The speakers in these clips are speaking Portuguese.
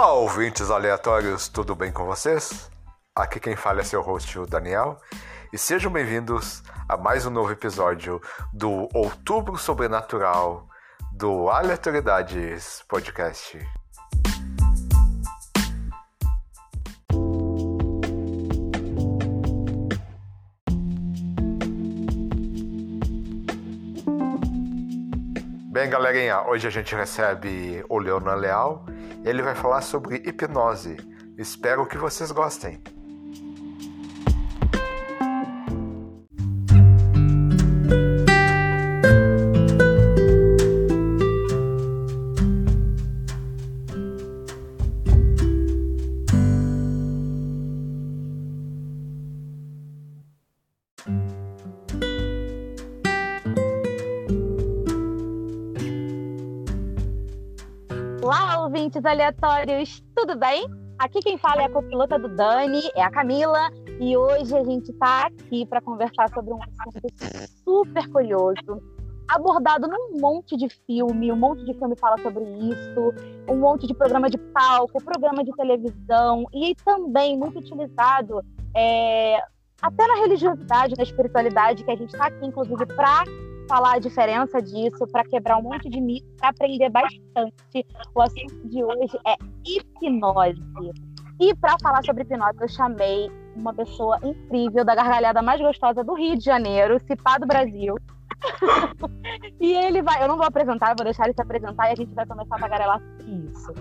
Olá, ouvintes aleatórios, tudo bem com vocês? Aqui quem fala é seu host, o Daniel, e sejam bem-vindos a mais um novo episódio do Outubro Sobrenatural do Aleatoriedades Podcast. Bem, galerinha, hoje a gente recebe o Leonan Leal ele vai falar sobre hipnose. Espero que vocês gostem. Aleatórios, tudo bem? Aqui quem fala é a copilota do Dani, é a Camila, e hoje a gente está aqui para conversar sobre um assunto super curioso, abordado num monte de filme, um monte de filme fala sobre isso, um monte de programa de palco, programa de televisão, e também muito utilizado é, até na religiosidade, na espiritualidade, que a gente está aqui, inclusive, para falar a diferença disso, para quebrar um monte de mito, para aprender bastante. O assunto de hoje é hipnose. E para falar sobre hipnose, eu chamei uma pessoa incrível, da gargalhada mais gostosa do Rio de Janeiro, Cipá do Brasil. e ele vai, eu não vou apresentar, vou deixar ele se apresentar e a gente vai começar a tagarelar isso.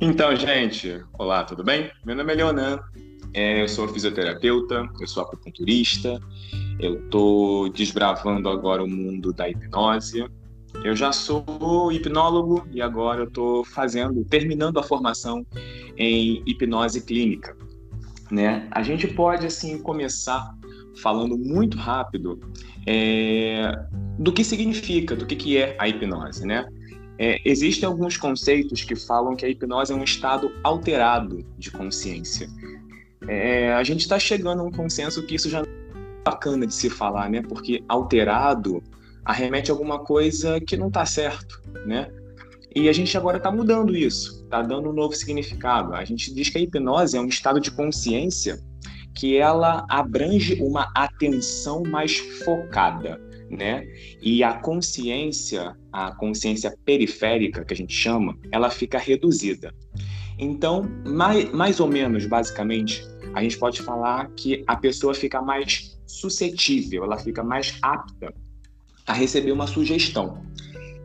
Então, gente, olá, tudo bem? Meu nome é Leonan, é, eu sou fisioterapeuta, eu sou acupunturista, eu estou desbravando agora o mundo da hipnose. Eu já sou hipnólogo e agora eu estou fazendo, terminando a formação em hipnose clínica. Né? A gente pode assim começar falando muito rápido é, do que significa, do que, que é a hipnose, né? É, existem alguns conceitos que falam que a hipnose é um estado alterado de consciência é, a gente está chegando a um consenso que isso já bacana de se falar, né? Porque alterado arremete a alguma coisa que não está certo, né? E a gente agora está mudando isso, está dando um novo significado. A gente diz que a hipnose é um estado de consciência que ela abrange uma atenção mais focada, né? E a consciência, a consciência periférica que a gente chama, ela fica reduzida. Então, mais, mais ou menos, basicamente, a gente pode falar que a pessoa fica mais suscetível, ela fica mais apta a receber uma sugestão.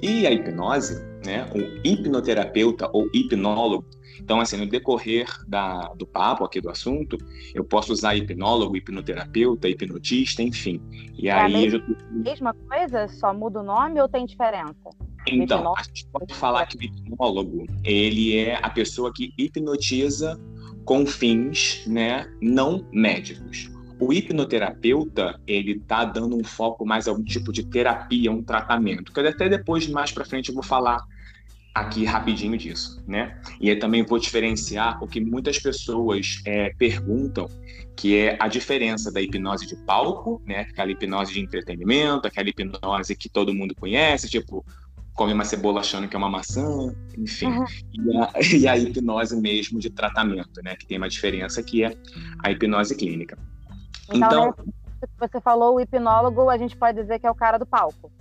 E a hipnose, né, o hipnoterapeuta ou hipnólogo, então, assim, no decorrer da, do papo aqui do assunto, eu posso usar hipnólogo, hipnoterapeuta, hipnotista, enfim. E é aí. A mesma, eu... mesma coisa? Só muda o nome ou tem diferença? Então, a gente pode falar que o hipnólogo, ele é a pessoa que hipnotiza com fins né, não médicos. O hipnoterapeuta, ele tá dando um foco mais a um tipo de terapia, um tratamento, que até depois, mais para frente, eu vou falar aqui rapidinho disso, né? E aí também vou diferenciar o que muitas pessoas é, perguntam, que é a diferença da hipnose de palco, né? Aquela hipnose de entretenimento, aquela hipnose que todo mundo conhece, tipo come uma cebola achando que é uma maçã, enfim. Uhum. E, a, e, a, hipnose mesmo de tratamento, né? Que tem uma diferença que é a hipnose clínica. Então, então né, você falou o hipnólogo, a gente pode dizer que é o cara do palco.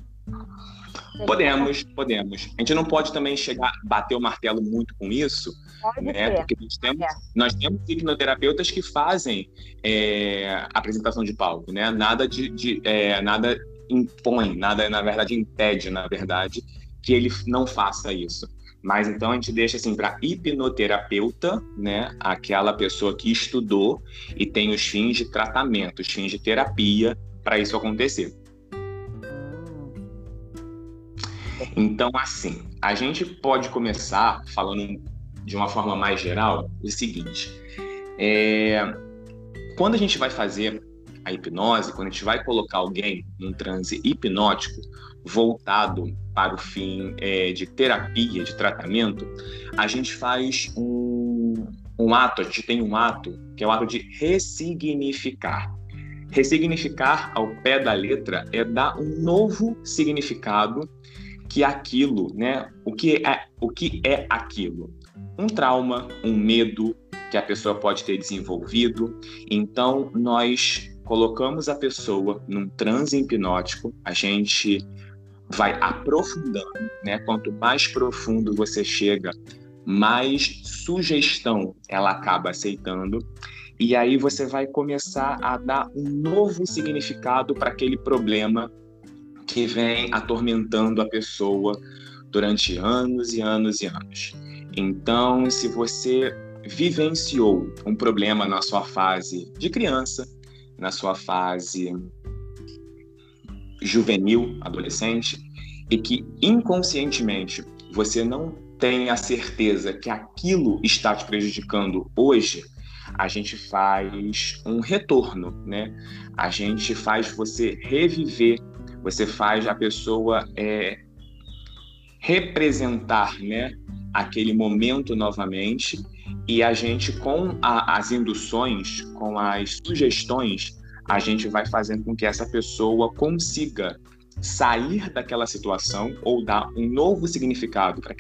Podemos, podemos. A gente não pode também chegar, bater o martelo muito com isso, pode né? Ser. Porque nós temos, é. nós temos hipnoterapeutas que fazem é, apresentação de palco, né? Nada de, de é, nada impõe, nada na verdade impede, na verdade, que ele não faça isso. Mas então a gente deixa assim para hipnoterapeuta, né, aquela pessoa que estudou e tem os fins de tratamento, os fins de terapia para isso acontecer. Então, assim, a gente pode começar falando de uma forma mais geral o seguinte: é, quando a gente vai fazer a hipnose, quando a gente vai colocar alguém num transe hipnótico, voltado para o fim é, de terapia, de tratamento, a gente faz um, um ato, a gente tem um ato que é o ato de ressignificar. Ressignificar ao pé da letra é dar um novo significado que aquilo, né? O que é, o que é aquilo? Um trauma, um medo que a pessoa pode ter desenvolvido. Então, nós colocamos a pessoa num transe hipnótico, a gente vai aprofundando, né? Quanto mais profundo você chega, mais sugestão ela acaba aceitando. E aí você vai começar a dar um novo significado para aquele problema que vem atormentando a pessoa durante anos e anos e anos. Então, se você vivenciou um problema na sua fase de criança, na sua fase juvenil, adolescente, e que inconscientemente você não tem a certeza que aquilo está te prejudicando hoje, a gente faz um retorno, né? A gente faz você reviver, você faz a pessoa é, representar, né? Aquele momento novamente e a gente com a, as induções, com as sugestões, a gente vai fazendo com que essa pessoa consiga sair daquela situação ou dar um novo significado para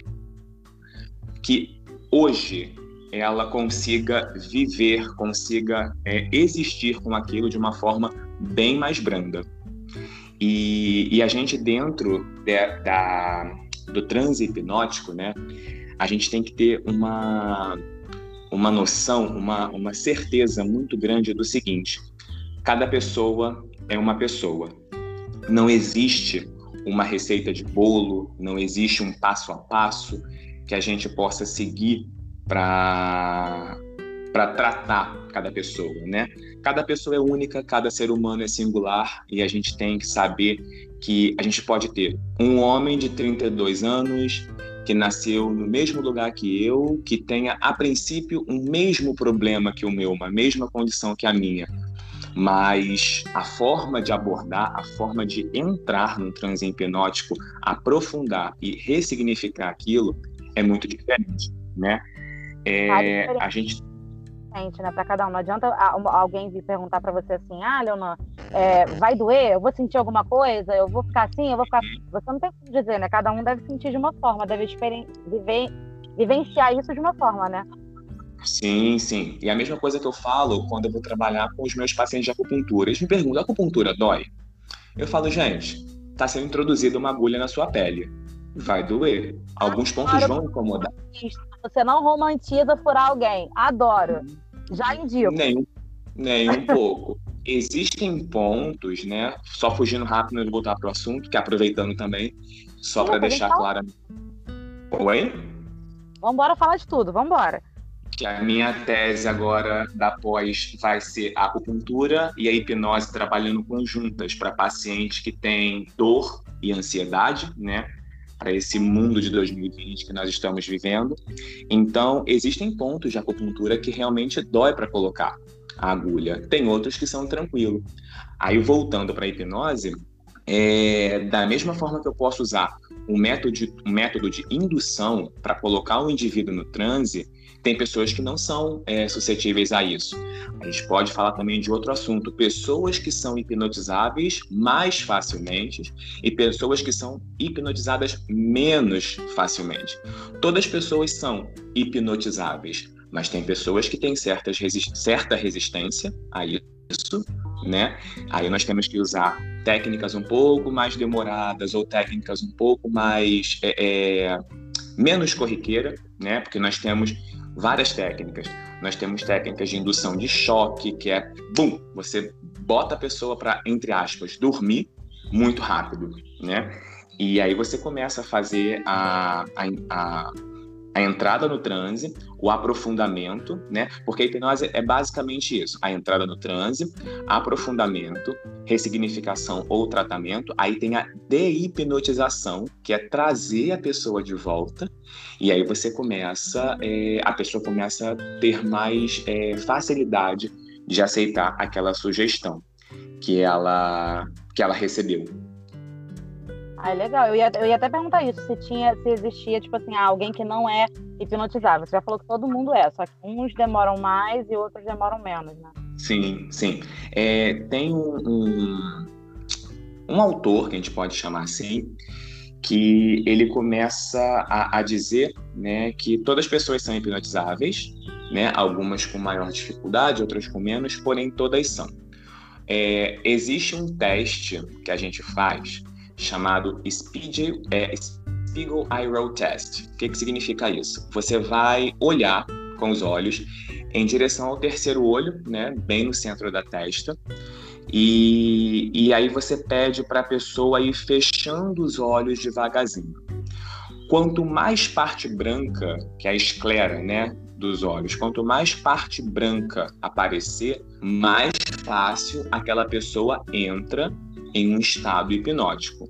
que hoje ela consiga viver, consiga é, existir com aquilo de uma forma bem mais branda. E, e a gente dentro de, da, do transe hipnótico, né, a gente tem que ter uma, uma noção, uma, uma certeza muito grande do seguinte: cada pessoa é uma pessoa. Não existe uma receita de bolo, não existe um passo a passo que a gente possa seguir para para tratar cada pessoa, né? Cada pessoa é única, cada ser humano é singular e a gente tem que saber que a gente pode ter um homem de 32 anos que nasceu no mesmo lugar que eu, que tenha a princípio um mesmo problema que o meu, uma mesma condição que a minha, mas a forma de abordar, a forma de entrar num transe hipnótico, aprofundar e ressignificar aquilo é muito diferente, né? É, a gente né, para cada um. Não adianta alguém vir perguntar para você assim, ah, Leonan, é, vai doer? Eu vou sentir alguma coisa? Eu vou ficar assim? Eu vou ficar. Você não tem como dizer, né? Cada um deve sentir de uma forma, deve viver, vivenciar isso de uma forma, né? Sim, sim. E a mesma coisa que eu falo quando eu vou trabalhar com os meus pacientes de acupuntura. Eles me perguntam: acupuntura dói? Eu falo, gente, está sendo introduzida uma agulha na sua pele. Vai doer. Alguns pontos vão incomodar. Você não romantiza furar alguém. Adoro. Já indico. Nem, nem um pouco. Existem pontos, né? Só fugindo rápido de voltar para o assunto, que aproveitando também, só para deixar claro. Oi? Vamos embora falar de tudo, vamos embora que a minha tese agora da pós vai ser a acupuntura e a hipnose trabalhando conjuntas para pacientes que têm dor e ansiedade, né? Para esse mundo de 2020 que nós estamos vivendo. Então, existem pontos de acupuntura que realmente dói para colocar a agulha. Tem outros que são tranquilo. Aí, voltando para a hipnose, é, da mesma forma que eu posso usar um método um método de indução para colocar o indivíduo no transe, tem pessoas que não são é, suscetíveis a isso. A gente pode falar também de outro assunto: pessoas que são hipnotizáveis mais facilmente e pessoas que são hipnotizadas menos facilmente. Todas as pessoas são hipnotizáveis, mas tem pessoas que têm certas certa resistência a isso, né? Aí nós temos que usar técnicas um pouco mais demoradas ou técnicas um pouco mais é, é, menos corriqueira, né? Porque nós temos várias técnicas. Nós temos técnicas de indução de choque, que é, bum, você bota a pessoa para, entre aspas, dormir muito rápido, né? E aí você começa a fazer a, a, a a entrada no transe, o aprofundamento, né? Porque a hipnose é basicamente isso: a entrada no transe, aprofundamento, ressignificação ou tratamento. Aí tem a dehipnotização, que é trazer a pessoa de volta, e aí você começa, é, a pessoa começa a ter mais é, facilidade de aceitar aquela sugestão que ela que ela recebeu. Ah, legal. Eu ia, eu ia até perguntar isso, se tinha, se existia, tipo assim, alguém que não é hipnotizável. Você já falou que todo mundo é, só que uns demoram mais e outros demoram menos, né? Sim, sim. É, tem um, um, um autor, que a gente pode chamar assim, que ele começa a, a dizer né, que todas as pessoas são hipnotizáveis, né, algumas com maior dificuldade, outras com menos, porém todas são. É, existe um teste que a gente faz chamado Spiegel, é, Spiegel Eye Roll Test. O que, que significa isso? Você vai olhar com os olhos em direção ao terceiro olho, né, bem no centro da testa, e, e aí você pede para a pessoa ir fechando os olhos devagarzinho. Quanto mais parte branca, que é a esclera, né, dos olhos, quanto mais parte branca aparecer, mais fácil aquela pessoa entra em um estado hipnótico.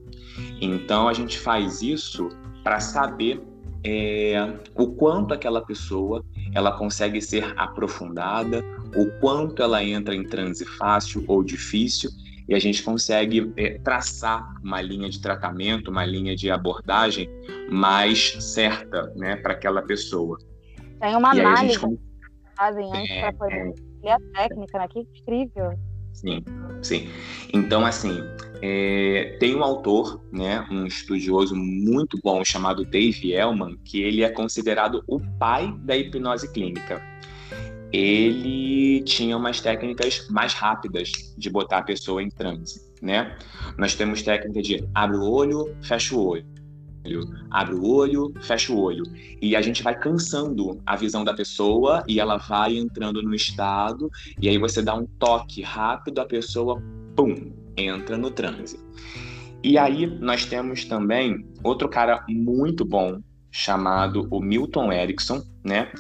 Então a gente faz isso para saber é, o quanto aquela pessoa ela consegue ser aprofundada, o quanto ela entra em transe fácil ou difícil, e a gente consegue é, traçar uma linha de tratamento, uma linha de abordagem mais certa né, para aquela pessoa. Tem uma e análise gente... que fazem antes é, para poder é... a técnica, né? Que incrível. Sim, sim. Então, assim, é, tem um autor, né, um estudioso muito bom chamado Dave Elman, que ele é considerado o pai da hipnose clínica. Ele tinha umas técnicas mais rápidas de botar a pessoa em transe, né? Nós temos técnica de abre o olho, fecha o olho abre o olho, fecha o olho. E a gente vai cansando a visão da pessoa e ela vai entrando no estado, e aí você dá um toque rápido, a pessoa, pum, entra no transe. E aí nós temos também outro cara muito bom, chamado o Milton Erickson, né?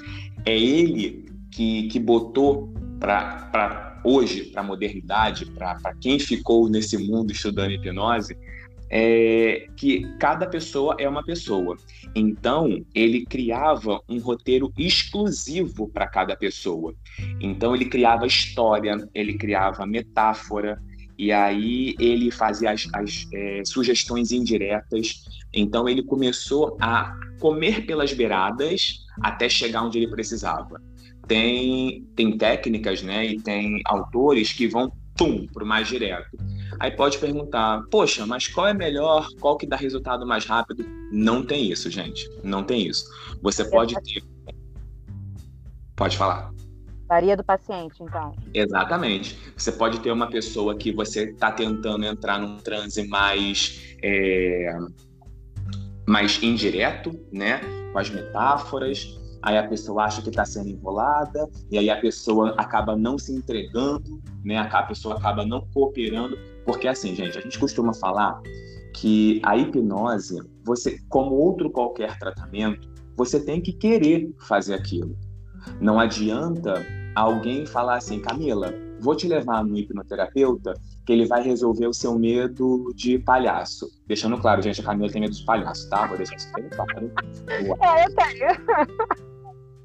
É ele que, que botou para hoje, para a modernidade, para quem ficou nesse mundo estudando hipnose, é que cada pessoa é uma pessoa. Então, ele criava um roteiro exclusivo para cada pessoa. Então, ele criava história, ele criava metáfora, e aí ele fazia as, as é, sugestões indiretas. Então, ele começou a comer pelas beiradas até chegar onde ele precisava. Tem, tem técnicas né, e tem autores que vão para o mais direto. Aí pode perguntar, poxa, mas qual é melhor? Qual que dá resultado mais rápido? Não tem isso, gente. Não tem isso. Você pode ter. Pode falar. Varia do paciente, então. Exatamente. Você pode ter uma pessoa que você está tentando entrar num transe mais, é, mais indireto, né? Com as metáforas aí a pessoa acha que está sendo enrolada, e aí a pessoa acaba não se entregando, né? A pessoa acaba não cooperando, porque assim, gente, a gente costuma falar que a hipnose, você, como outro qualquer tratamento, você tem que querer fazer aquilo. Não adianta alguém falar assim, Camila, vou te levar no hipnoterapeuta que ele vai resolver o seu medo de palhaço. Deixando claro, gente, a Camila tem medo de palhaço, tá? Vou deixar isso bem claro. É, eu tenho.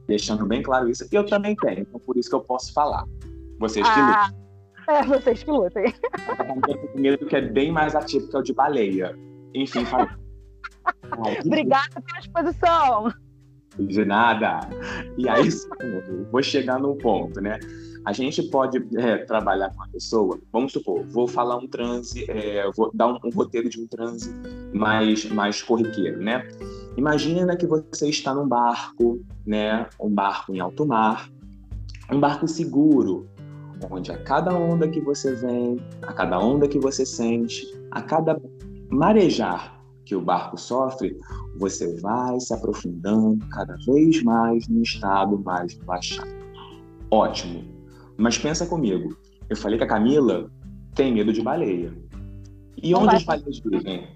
Deixando bem claro isso. E eu também tenho, então por isso que eu posso falar. Vocês que ah, lutem. É, vocês que lutem. Eu medo que é bem mais atípico que é o de baleia. Enfim, fala. Obrigada pela exposição. De nada. E aí, vou chegar num ponto, né? A gente pode é, trabalhar com a pessoa, vamos supor, vou falar um transe, é, vou dar um, um, roteiro de um transe mais, mais corriqueiro, né? Imagina que você está num barco, né? Um barco em alto mar, um barco seguro, onde a cada onda que você vem, a cada onda que você sente, a cada marejar que o barco sofre, você vai se aprofundando cada vez mais no estado mais relaxado. Ótimo. Mas pensa comigo, eu falei que a Camila tem medo de baleia. E onde as baleias vivem?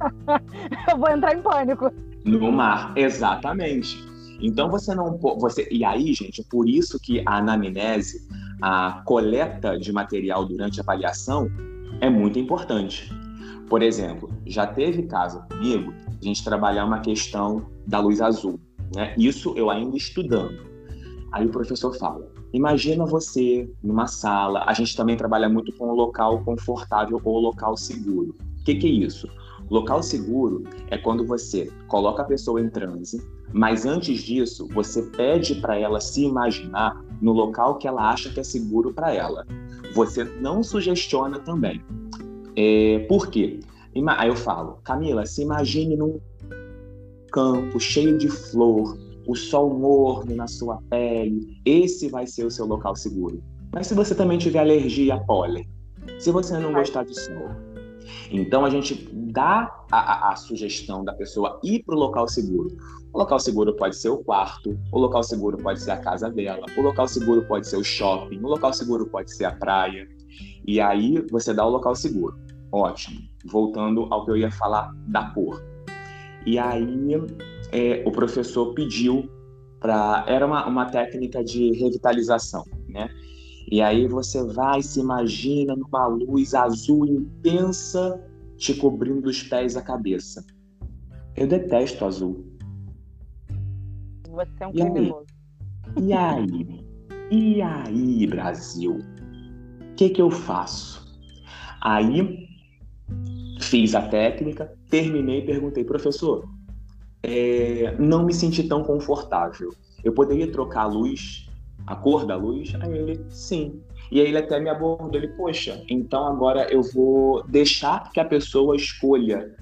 eu vou entrar em pânico. No mar, exatamente. Então você não você e aí, gente, por isso que a anamnese, a coleta de material durante a avaliação é muito importante. Por exemplo, já teve caso comigo a gente trabalhar uma questão da luz azul, né? Isso eu ainda estudando. Aí o professor fala: Imagina você numa sala, a gente também trabalha muito com o local confortável ou local seguro. O que, que é isso? Local seguro é quando você coloca a pessoa em transe, mas antes disso, você pede para ela se imaginar no local que ela acha que é seguro para ela. Você não sugestiona também. É, por quê? Aí eu falo, Camila, se imagine num campo cheio de flor, o sol morno na sua pele, esse vai ser o seu local seguro. Mas se você também tiver alergia a pólen, se você não gostar de sol, então a gente dá a, a, a sugestão da pessoa ir para o local seguro. O local seguro pode ser o quarto, o local seguro pode ser a casa dela, o local seguro pode ser o shopping, o local seguro pode ser a praia. E aí você dá o local seguro. Ótimo. Voltando ao que eu ia falar da cor. E aí é, o professor pediu para. Era uma, uma técnica de revitalização, né? E aí você vai se imagina numa luz azul intensa te cobrindo dos pés à cabeça. Eu detesto azul. Você é um e criminoso. Aí? E aí? E aí, Brasil? O que, que eu faço? Aí fiz a técnica, terminei e perguntei, professor, é, não me senti tão confortável. Eu poderia trocar a luz, a cor da luz? Aí ele, sim. E aí ele até me abordou, ele, poxa, então agora eu vou deixar que a pessoa escolha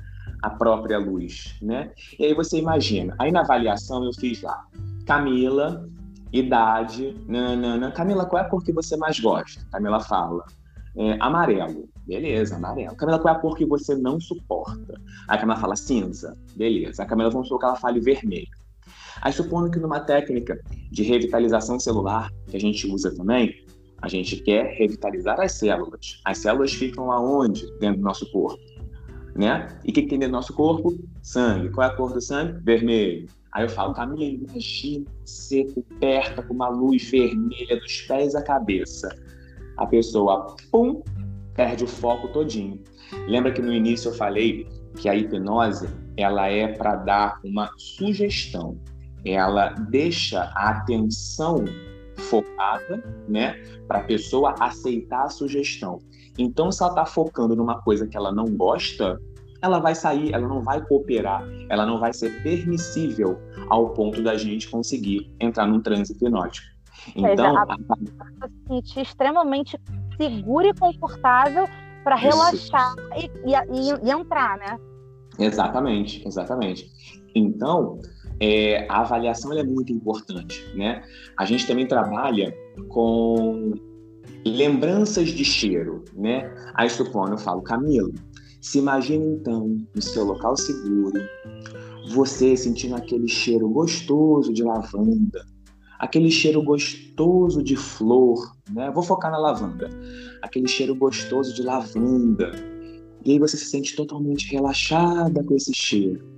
a própria luz, né? E aí você imagina, aí na avaliação eu fiz lá, Camila, idade, nanana. Camila, qual é a cor que você mais gosta? Camila fala, é, amarelo. Beleza, amarelo. Camila, qual é a cor que você não suporta? Aí a Camila fala cinza. Beleza. A Camila, vamos supor que ela fale vermelho. Aí supondo que numa técnica de revitalização celular, que a gente usa também, a gente quer revitalizar as células. As células ficam aonde dentro do nosso corpo? Né? E o que, que tem dentro do nosso corpo? Sangue. Qual é a cor do sangue? Vermelho. Aí eu falo, Camila, imagina você coberta com uma luz vermelha dos pés à cabeça. A pessoa, pum, perde o foco todinho. Lembra que no início eu falei que a hipnose ela é para dar uma sugestão. Ela deixa a atenção focada, né, para a pessoa aceitar a sugestão. Então, se ela está focando numa coisa que ela não gosta, ela vai sair, ela não vai cooperar, ela não vai ser permissível ao ponto da gente conseguir entrar num transe hipnótico. Então, a pessoa se sentir extremamente segura e confortável para relaxar e, e, e, entrar, né? Exatamente, exatamente. Então, é, a avaliação é muito importante, né? A gente também trabalha com lembranças de cheiro, né? Aí supondo, eu falo, Camilo, se imagina então no seu local seguro, você sentindo aquele cheiro gostoso de lavanda, aquele cheiro gostoso de flor, né? Vou focar na lavanda. Aquele cheiro gostoso de lavanda. E aí você se sente totalmente relaxada com esse cheiro.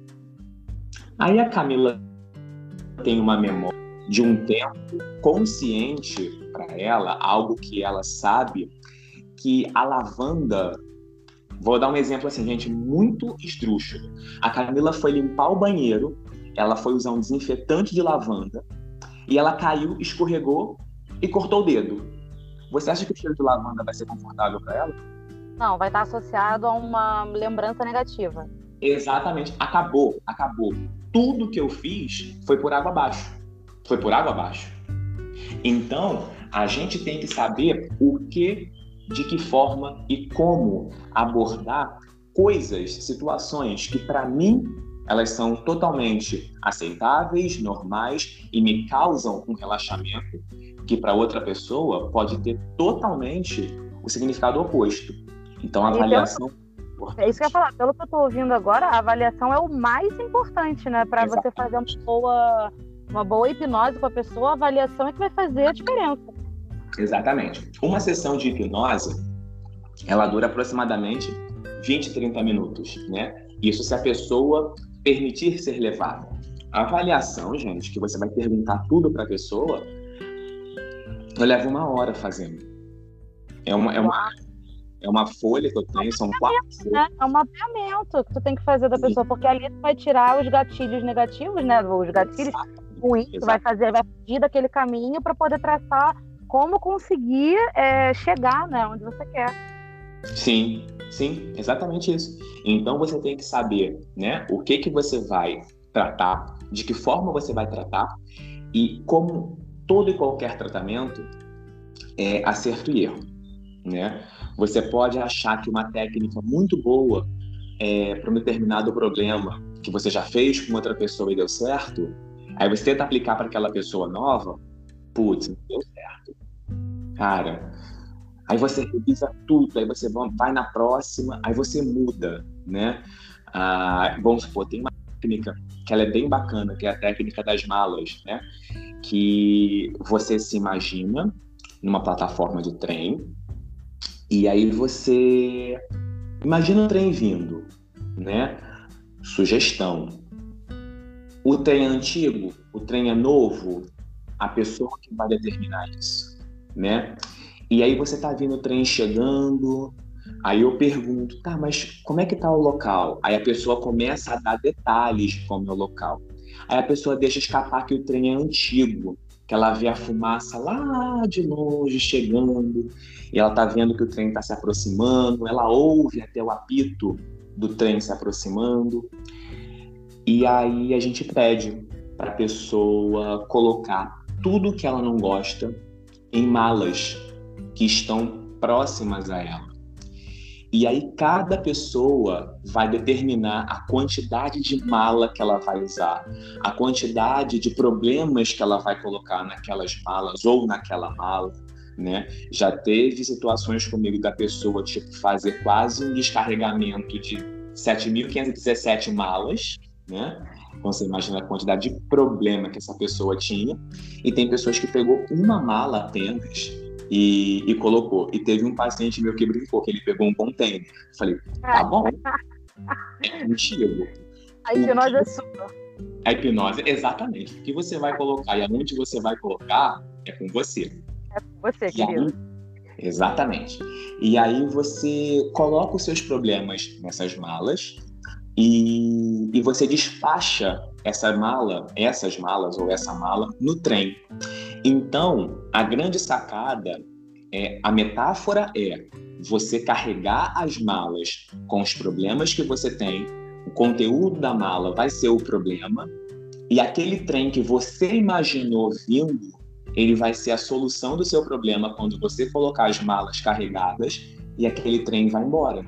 Aí a Camila tem uma memória de um tempo consciente para ela, algo que ela sabe que a lavanda Vou dar um exemplo assim, gente, muito esdrúxulo. A Camila foi limpar o banheiro, ela foi usar um desinfetante de lavanda, e ela caiu, escorregou e cortou o dedo. Você acha que o cheiro de lavanda vai ser confortável para ela? Não, vai estar associado a uma lembrança negativa. Exatamente. Acabou, acabou. Tudo que eu fiz foi por água abaixo. Foi por água abaixo. Então, a gente tem que saber o que, de que forma e como abordar coisas, situações que para mim elas são totalmente aceitáveis, normais e me causam um relaxamento que para outra pessoa pode ter totalmente o significado oposto. Então a avaliação é isso que eu ia falar. Pelo que eu estou ouvindo agora, a avaliação é o mais importante, né? Para você fazer uma boa, uma boa hipnose com a pessoa, a avaliação é que vai fazer a diferença. Exatamente. Uma sessão de hipnose, ela dura aproximadamente 20, 30 minutos, né? Isso se a pessoa permitir ser levada. A avaliação, gente, que você vai perguntar tudo para a pessoa, eu levo uma hora fazendo. É uma, é uma, é uma folha que eu tenho, são quatro. Né? É um mapeamento que tu tem que fazer da pessoa, porque ali tu vai tirar os gatilhos negativos, né? Os gatilhos ruins, tu vai fazer, vai fugir daquele caminho para poder traçar como conseguir é, chegar, né, onde você quer. Sim, sim, exatamente isso. Então você tem que saber, né, o que que você vai tratar, de que forma você vai tratar e como todo e qualquer tratamento é acerto e erro, né? Você pode achar que uma técnica muito boa é, para um determinado problema que você já fez com outra pessoa e deu certo, aí você tenta aplicar para aquela pessoa nova, putz, não deu certo. Cara, aí você revisa tudo, aí você vai na próxima, aí você muda, né? Ah, vamos supor, tem uma técnica que ela é bem bacana, que é a técnica das malas, né? Que você se imagina numa plataforma de trem e aí você imagina o trem vindo, né? Sugestão. O trem é antigo, o trem é novo, a pessoa que vai determinar isso, né? E aí você tá vendo o trem chegando, aí eu pergunto, tá, mas como é que tá o local? Aí a pessoa começa a dar detalhes de como é o local. Aí a pessoa deixa escapar que o trem é antigo, que ela vê a fumaça lá de longe chegando, e ela tá vendo que o trem está se aproximando, ela ouve até o apito do trem se aproximando. E aí a gente pede para a pessoa colocar tudo que ela não gosta em malas que estão próximas a ela. E aí cada pessoa vai determinar a quantidade de mala que ela vai usar, a quantidade de problemas que ela vai colocar naquelas malas ou naquela mala, né? Já teve situações comigo da pessoa tipo fazer quase um descarregamento de 7.517 malas, né? Então você imagina a quantidade de problema que essa pessoa tinha. E tem pessoas que pegou uma mala apenas e, e, colocou. E teve um paciente meu que brincou, que ele pegou um container. Falei, tá bom. É contigo. A hipnose é sua. A hipnose, exatamente. O que você vai colocar e aonde você vai colocar é com você. É com você, e querido. Aí, exatamente. E aí você coloca os seus problemas nessas malas e, e você despacha essa mala, essas malas ou essa mala no trem. Então, a grande sacada é a metáfora é você carregar as malas com os problemas que você tem, o conteúdo da mala vai ser o problema e aquele trem que você imaginou vindo, ele vai ser a solução do seu problema quando você colocar as malas carregadas e aquele trem vai embora.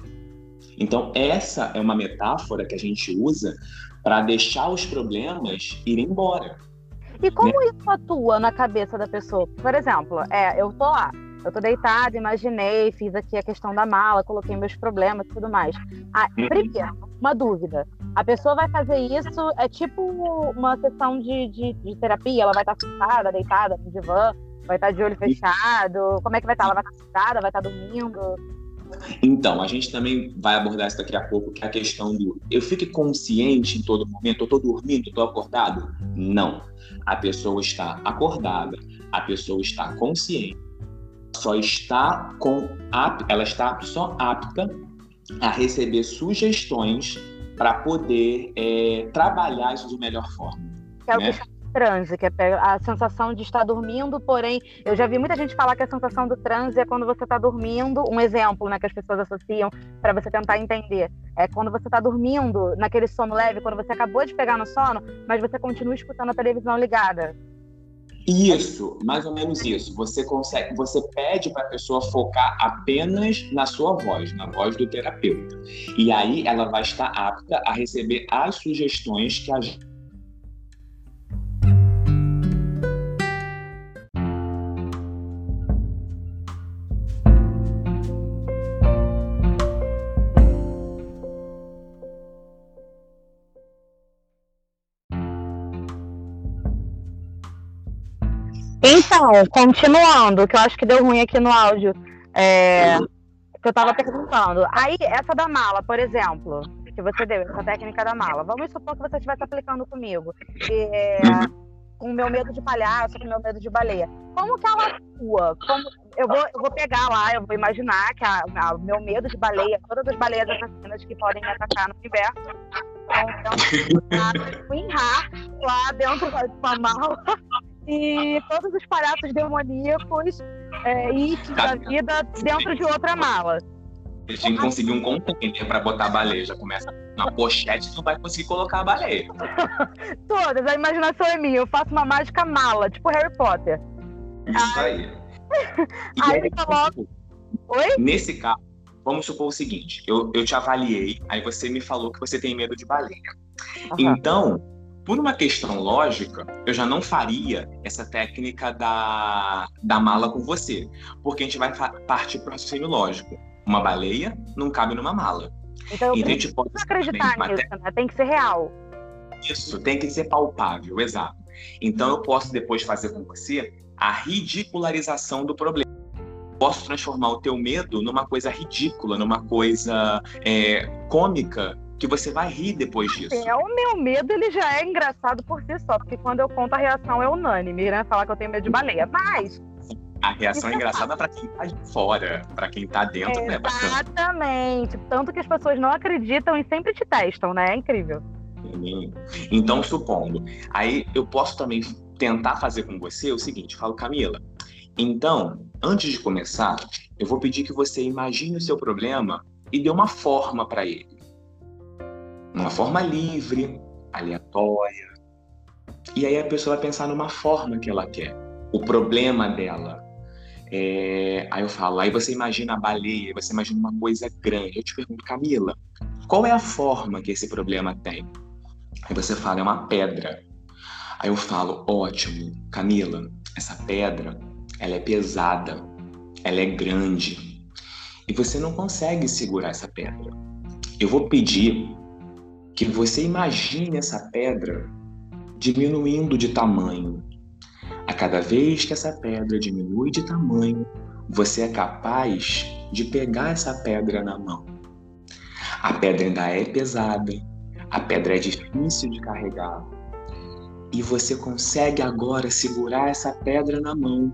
Então, essa é uma metáfora que a gente usa para deixar os problemas irem embora. E como né? isso atua na cabeça da pessoa? Por exemplo, é, eu tô lá, eu tô deitada, imaginei, fiz aqui a questão da mala, coloquei meus problemas e tudo mais. Ah, uhum. primeiro, uma dúvida. A pessoa vai fazer isso, é tipo uma sessão de, de, de terapia, ela vai estar sentada, deitada no divã, vai estar de olho fechado, como é que vai estar? Ela vai estar sentada, vai estar dormindo? Então, a gente também vai abordar isso daqui a pouco, que é a questão do eu fique consciente em todo momento, eu estou dormindo, estou acordado? Não. A pessoa está acordada, a pessoa está consciente, só está com ela está só apta a receber sugestões para poder é, trabalhar isso de melhor forma. É né? o que transe, que é a sensação de estar dormindo, porém, eu já vi muita gente falar que a sensação do transe é quando você está dormindo, um exemplo né, que as pessoas associam para você tentar entender. É quando você está dormindo, naquele sono leve, quando você acabou de pegar no sono, mas você continua escutando a televisão ligada. Isso, mais ou menos isso. Você consegue, você pede para a pessoa focar apenas na sua voz, na voz do terapeuta. E aí ela vai estar apta a receber as sugestões que a Então, continuando, que eu acho que deu ruim aqui no áudio, é, que eu estava perguntando. Aí, essa da mala, por exemplo, que você deu, essa técnica da mala, vamos supor que você estivesse aplicando comigo. É, com o meu medo de palhaço, com o meu medo de baleia. Como que ela atua? Como, eu, vou, eu vou pegar lá, eu vou imaginar que o meu medo de baleia, todas as baleias assassinas que podem me atacar no universo, então, vão lá dentro da mala e todos os palhaços demoníacos é, itens da vida dentro de outra mala. A gente conseguir um container para botar a baleia. Já começa na pochete, não vai conseguir colocar a baleia. Todas, a imaginação é minha. Eu faço uma mágica mala, tipo Harry Potter. Isso aí. aí ele coloca. Oi? Nesse caso, vamos supor o seguinte: eu, eu te avaliei, aí você me falou que você tem medo de baleia. Aham. Então, por uma questão lógica, eu já não faria essa técnica da, da mala com você, porque a gente vai partir para o raciocínio lógico. Uma baleia não cabe numa mala. Então eu Então a gente pode acreditar nisso, né? Tem que ser real. Isso, tem que ser palpável, exato. Então eu posso depois fazer com você a ridicularização do problema. Posso transformar o teu medo numa coisa ridícula, numa coisa é, cômica, que você vai rir depois disso. É, o meu medo ele já é engraçado por si só, porque quando eu conto a reação é unânime, né? Falar que eu tenho medo de baleia. Mas, A reação é engraçada para quem tá de fora, para quem tá dentro, é bacana. exatamente. Tanto que as pessoas não acreditam e sempre te testam, né? É incrível. Então, supondo, aí eu posso também tentar fazer com você o seguinte, falo, Camila, então, antes de começar, eu vou pedir que você imagine o seu problema e dê uma forma para ele. Uma forma livre, aleatória. E aí a pessoa vai pensar numa forma que ela quer, o problema dela. É, Aí eu falo, aí você imagina a baleia, você imagina uma coisa grande. Eu te pergunto, Camila, qual é a forma que esse problema tem? Aí você fala, é uma pedra. Aí eu falo, ótimo, Camila, essa pedra, ela é pesada, ela é grande. E você não consegue segurar essa pedra. Eu vou pedir que você imagine essa pedra diminuindo de tamanho. A cada vez que essa pedra diminui de tamanho, você é capaz de pegar essa pedra na mão. A pedra ainda é pesada, a pedra é difícil de carregar. E você consegue agora segurar essa pedra na mão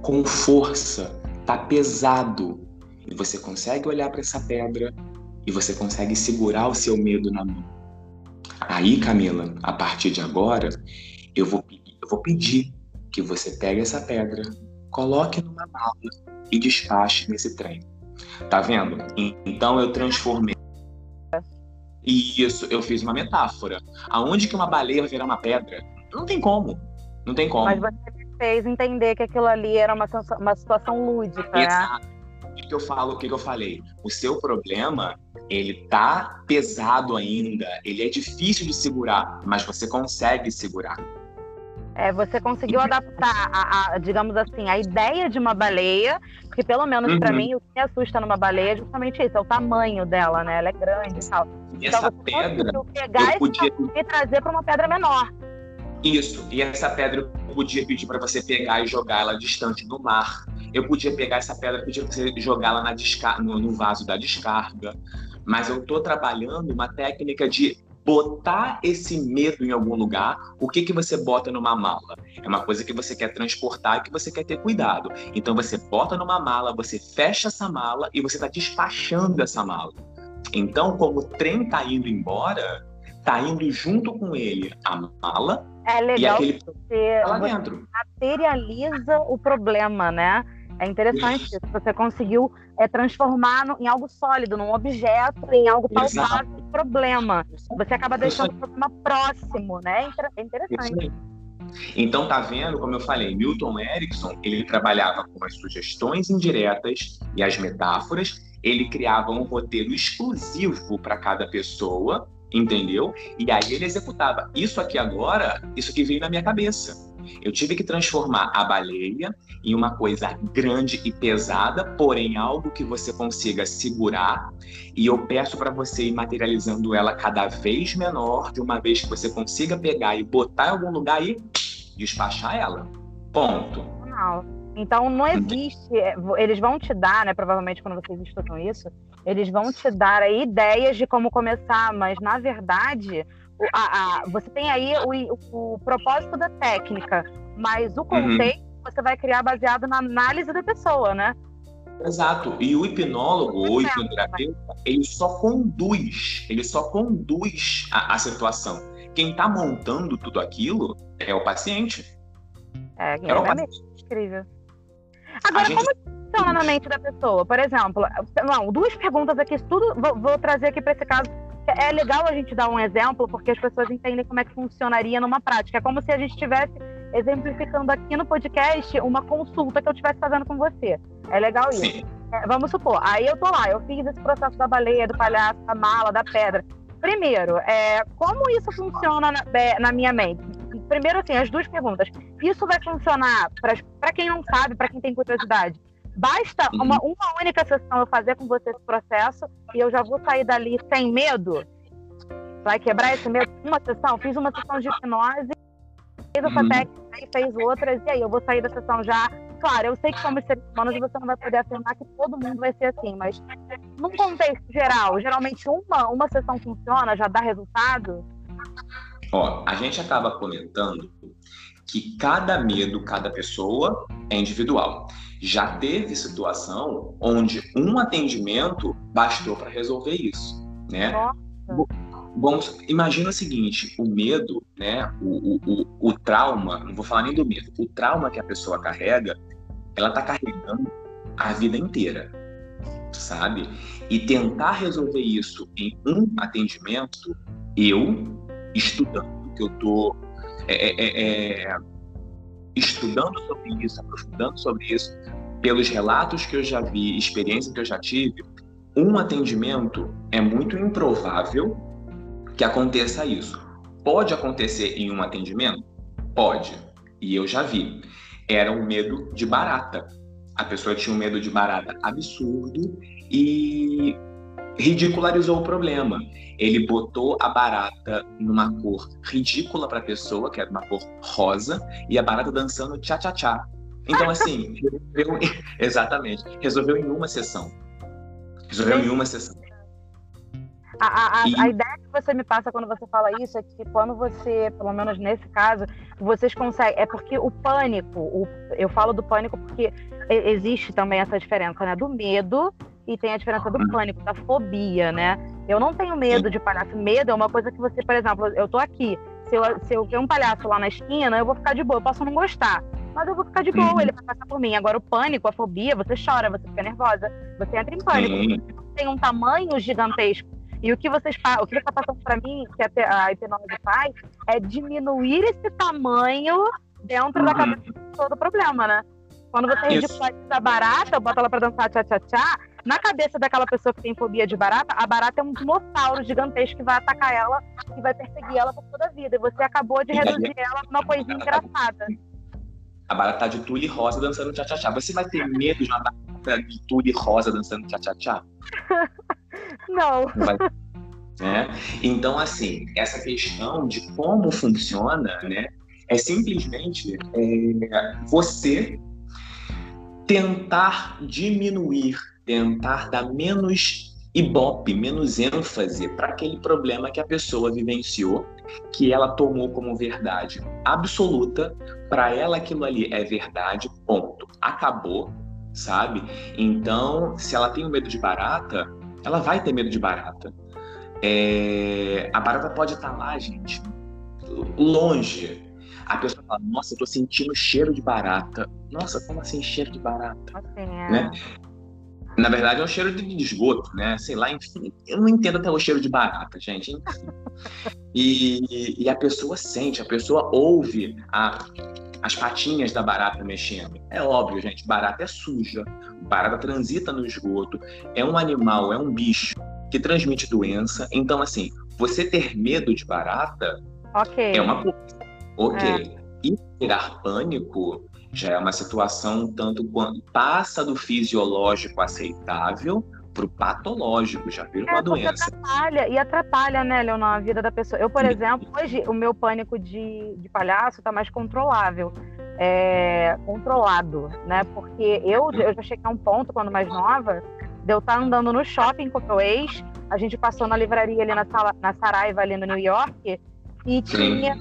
com força. Tá pesado. E você consegue olhar para essa pedra e você consegue segurar o seu medo na mão. Aí, Camila, a partir de agora, eu vou, eu vou pedir que você pegue essa pedra, coloque numa mala e despache nesse trem. Tá vendo? Então eu transformei isso, eu fiz uma metáfora. Aonde que uma baleia vai virar uma pedra? Não tem como. Não tem como. Mas você me fez entender que aquilo ali era uma, uma situação lúdica, né? Exato. O que que eu falo? O que que eu falei? O seu problema, ele tá pesado ainda, ele é difícil de segurar, mas você consegue segurar. É, você conseguiu adaptar, a, a- digamos assim, a ideia de uma baleia, porque pelo menos pra Uhum. mim o que me assusta numa baleia é justamente isso, é o tamanho dela, né? Ela é grande e tal. E essa então você pedra, pegar eu podia e trazer pra uma pedra menor. Isso. E essa pedra podia pedir para você pegar e jogar ela distante do mar. Eu podia pegar essa pedra e pedir para você jogá-la na no, no vaso da descarga. Mas eu estou trabalhando uma técnica de botar esse medo em algum lugar. O que que você bota numa mala? É uma coisa que você quer transportar e que você quer ter cuidado. Então você bota numa mala, você fecha essa mala e você está despachando essa mala. Então, como o trem está indo embora, tá indo junto com ele a mala É e legal aquele que você, lá dentro. materializa o problema, né? É interessante isso. Você conseguiu é, transformar no- em algo sólido, num objeto, em algo palpável, um problema. Você acaba deixando o problema próximo, né? É É interessante. Então, tá vendo, como eu falei, Milton Erickson, ele trabalhava com as sugestões indiretas e as metáforas, ele criava um roteiro exclusivo para cada pessoa, entendeu? E aí ele executava. Isso aqui agora, isso que veio na minha cabeça. Eu tive que transformar a baleia em uma coisa grande e pesada, porém algo que você consiga segurar. E eu peço para você ir materializando ela cada vez menor, de uma vez que você consiga pegar e botar em algum lugar e despachar ela. Ponto. Não. Então não existe. é, Eles vão te dar, né? Provavelmente quando vocês estudam isso, eles vão te dar aí ideias de como começar, mas na verdade o- a- a- você tem aí o, o- o propósito da técnica, mas o conceito você vai criar baseado na análise da pessoa, né? Exato. E o hipnólogo ou hipnoterapeuta, ele só conduz, ele só conduz a, a situação. Quem está montando tudo aquilo é o paciente. É, É o é mesmo incrível. Agora, gente- como funciona na mente da pessoa? Por exemplo, não, duas perguntas aqui, tudo vou, vou trazer aqui para esse caso. É legal a gente dar um exemplo, porque as pessoas entendem como é que funcionaria numa prática. É como se a gente estivesse exemplificando aqui no podcast uma consulta que eu estivesse fazendo com você. É legal isso. Sim. É, vamos supor, aí eu tô lá, eu fiz esse processo da baleia, do palhaço, da mala, da pedra. Primeiro, é, como isso funciona na, é, na minha mente? Primeiro, assim, as duas perguntas. Isso vai funcionar, para quem não sabe, para quem tem curiosidade, basta uhum. uma, uma única sessão eu fazer com você esse processo e eu já vou sair dali sem medo? Vai quebrar esse medo? Uma sessão? Fiz uma sessão de hipnose, fez essa uhum. técnica e fez outras, e aí eu vou sair da sessão já claro, eu sei que somos seres humanos e você não vai poder afirmar que todo mundo vai ser assim, mas num contexto geral, geralmente uma, uma sessão funciona, já dá resultado? Ó, a gente acaba comentando que cada medo, cada pessoa é individual. Já teve situação onde um atendimento bastou para resolver isso, né? Bom, imagina o seguinte, o medo, né, o, o, o, o trauma, não vou falar nem do medo, o trauma que a pessoa carrega, ela está carregando a vida inteira, sabe? E tentar resolver isso em um atendimento, eu, estudando, que eu estou é, é, é, é, estudando sobre isso, aprofundando sobre isso, pelos relatos que eu já vi, experiência que eu já tive, um atendimento é muito improvável que aconteça isso. Pode acontecer em um atendimento? Pode. E eu já vi era um medo de barata. A pessoa tinha um medo de barata absurdo e ridicularizou o problema. Ele botou a barata numa cor ridícula para a pessoa, que era uma cor rosa, e a barata dançando tchá-tchá-tchá. Então, assim, resolveu, exatamente, resolveu em uma sessão. Resolveu em uma sessão. A, a, e... a, ideia que você me passa quando você fala isso é que quando você, pelo menos nesse caso, vocês conseguem. É porque o pânico, o, eu falo do pânico porque existe também essa diferença, né? Do medo e tem a diferença do pânico, da fobia, né? Eu não tenho medo de palhaço. Medo é uma coisa que você, por exemplo, eu tô aqui. Se eu, se eu ver um palhaço lá na esquina, eu vou ficar de boa. Eu posso não gostar, mas eu vou ficar de boa. Uhum. Ele vai passar por mim. Agora, o pânico, a fobia, você chora, você fica nervosa, você entra em pânico. Tem um tamanho gigantesco e o que vocês o que está passando para mim, que a, a hipnose faz, é diminuir esse tamanho dentro uhum. da cabeça de todo o problema, né? Quando você ridiculariza a barata, bota ela para dançar tchá-tchá-tchá, na cabeça daquela pessoa que tem fobia de barata, a barata é um dinossauro gigantesco que vai atacar ela e vai perseguir ela por toda a vida. E você acabou de reduzir ela pra uma coisinha engraçada. A barata tá de tule rosa dançando tchá-tchá-tchá. Você vai ter medo de uma barata de tule rosa dançando tchá-tchá-tchá? Não. né? Então, assim, essa questão de como funciona, né, é simplesmente é, você tentar diminuir, tentar dar menos ibope, menos ênfase para aquele problema que a pessoa vivenciou, que ela tomou como verdade absoluta, para ela aquilo ali é verdade, ponto. Acabou, sabe? Então, se ela tem um medo de barata, ela vai ter medo de barata. É... A barata pode estar lá, gente, longe. A pessoa fala, nossa, eu tô sentindo cheiro de barata. Nossa, como assim cheiro de barata? Assim, é. né? Na verdade, é um cheiro de esgoto, né? Sei lá, enfim. Eu não entendo até o cheiro de barata, gente. E, e a pessoa sente, a pessoa ouve a, as patinhas da barata mexendo. É óbvio, gente, barata é suja, barata transita no esgoto, é um animal, é um bicho que transmite doença. Então, assim, você ter medo de barata okay. é uma coisa. Ok. É. E pegar pânico já é uma situação tanto quanto passa do fisiológico aceitável para o patológico, já vira é, uma doença. Atrapalha, e atrapalha, né, Leonor, a vida da pessoa. Eu, por exemplo, hoje o meu pânico de, de palhaço está mais controlável. É, controlado, né? Porque eu, eu já cheguei a um ponto, quando mais nova, de eu estar tá andando no shopping com o meu ex, a gente passou na livraria ali na, sala, na Saraiva, ali no New York, e tinha.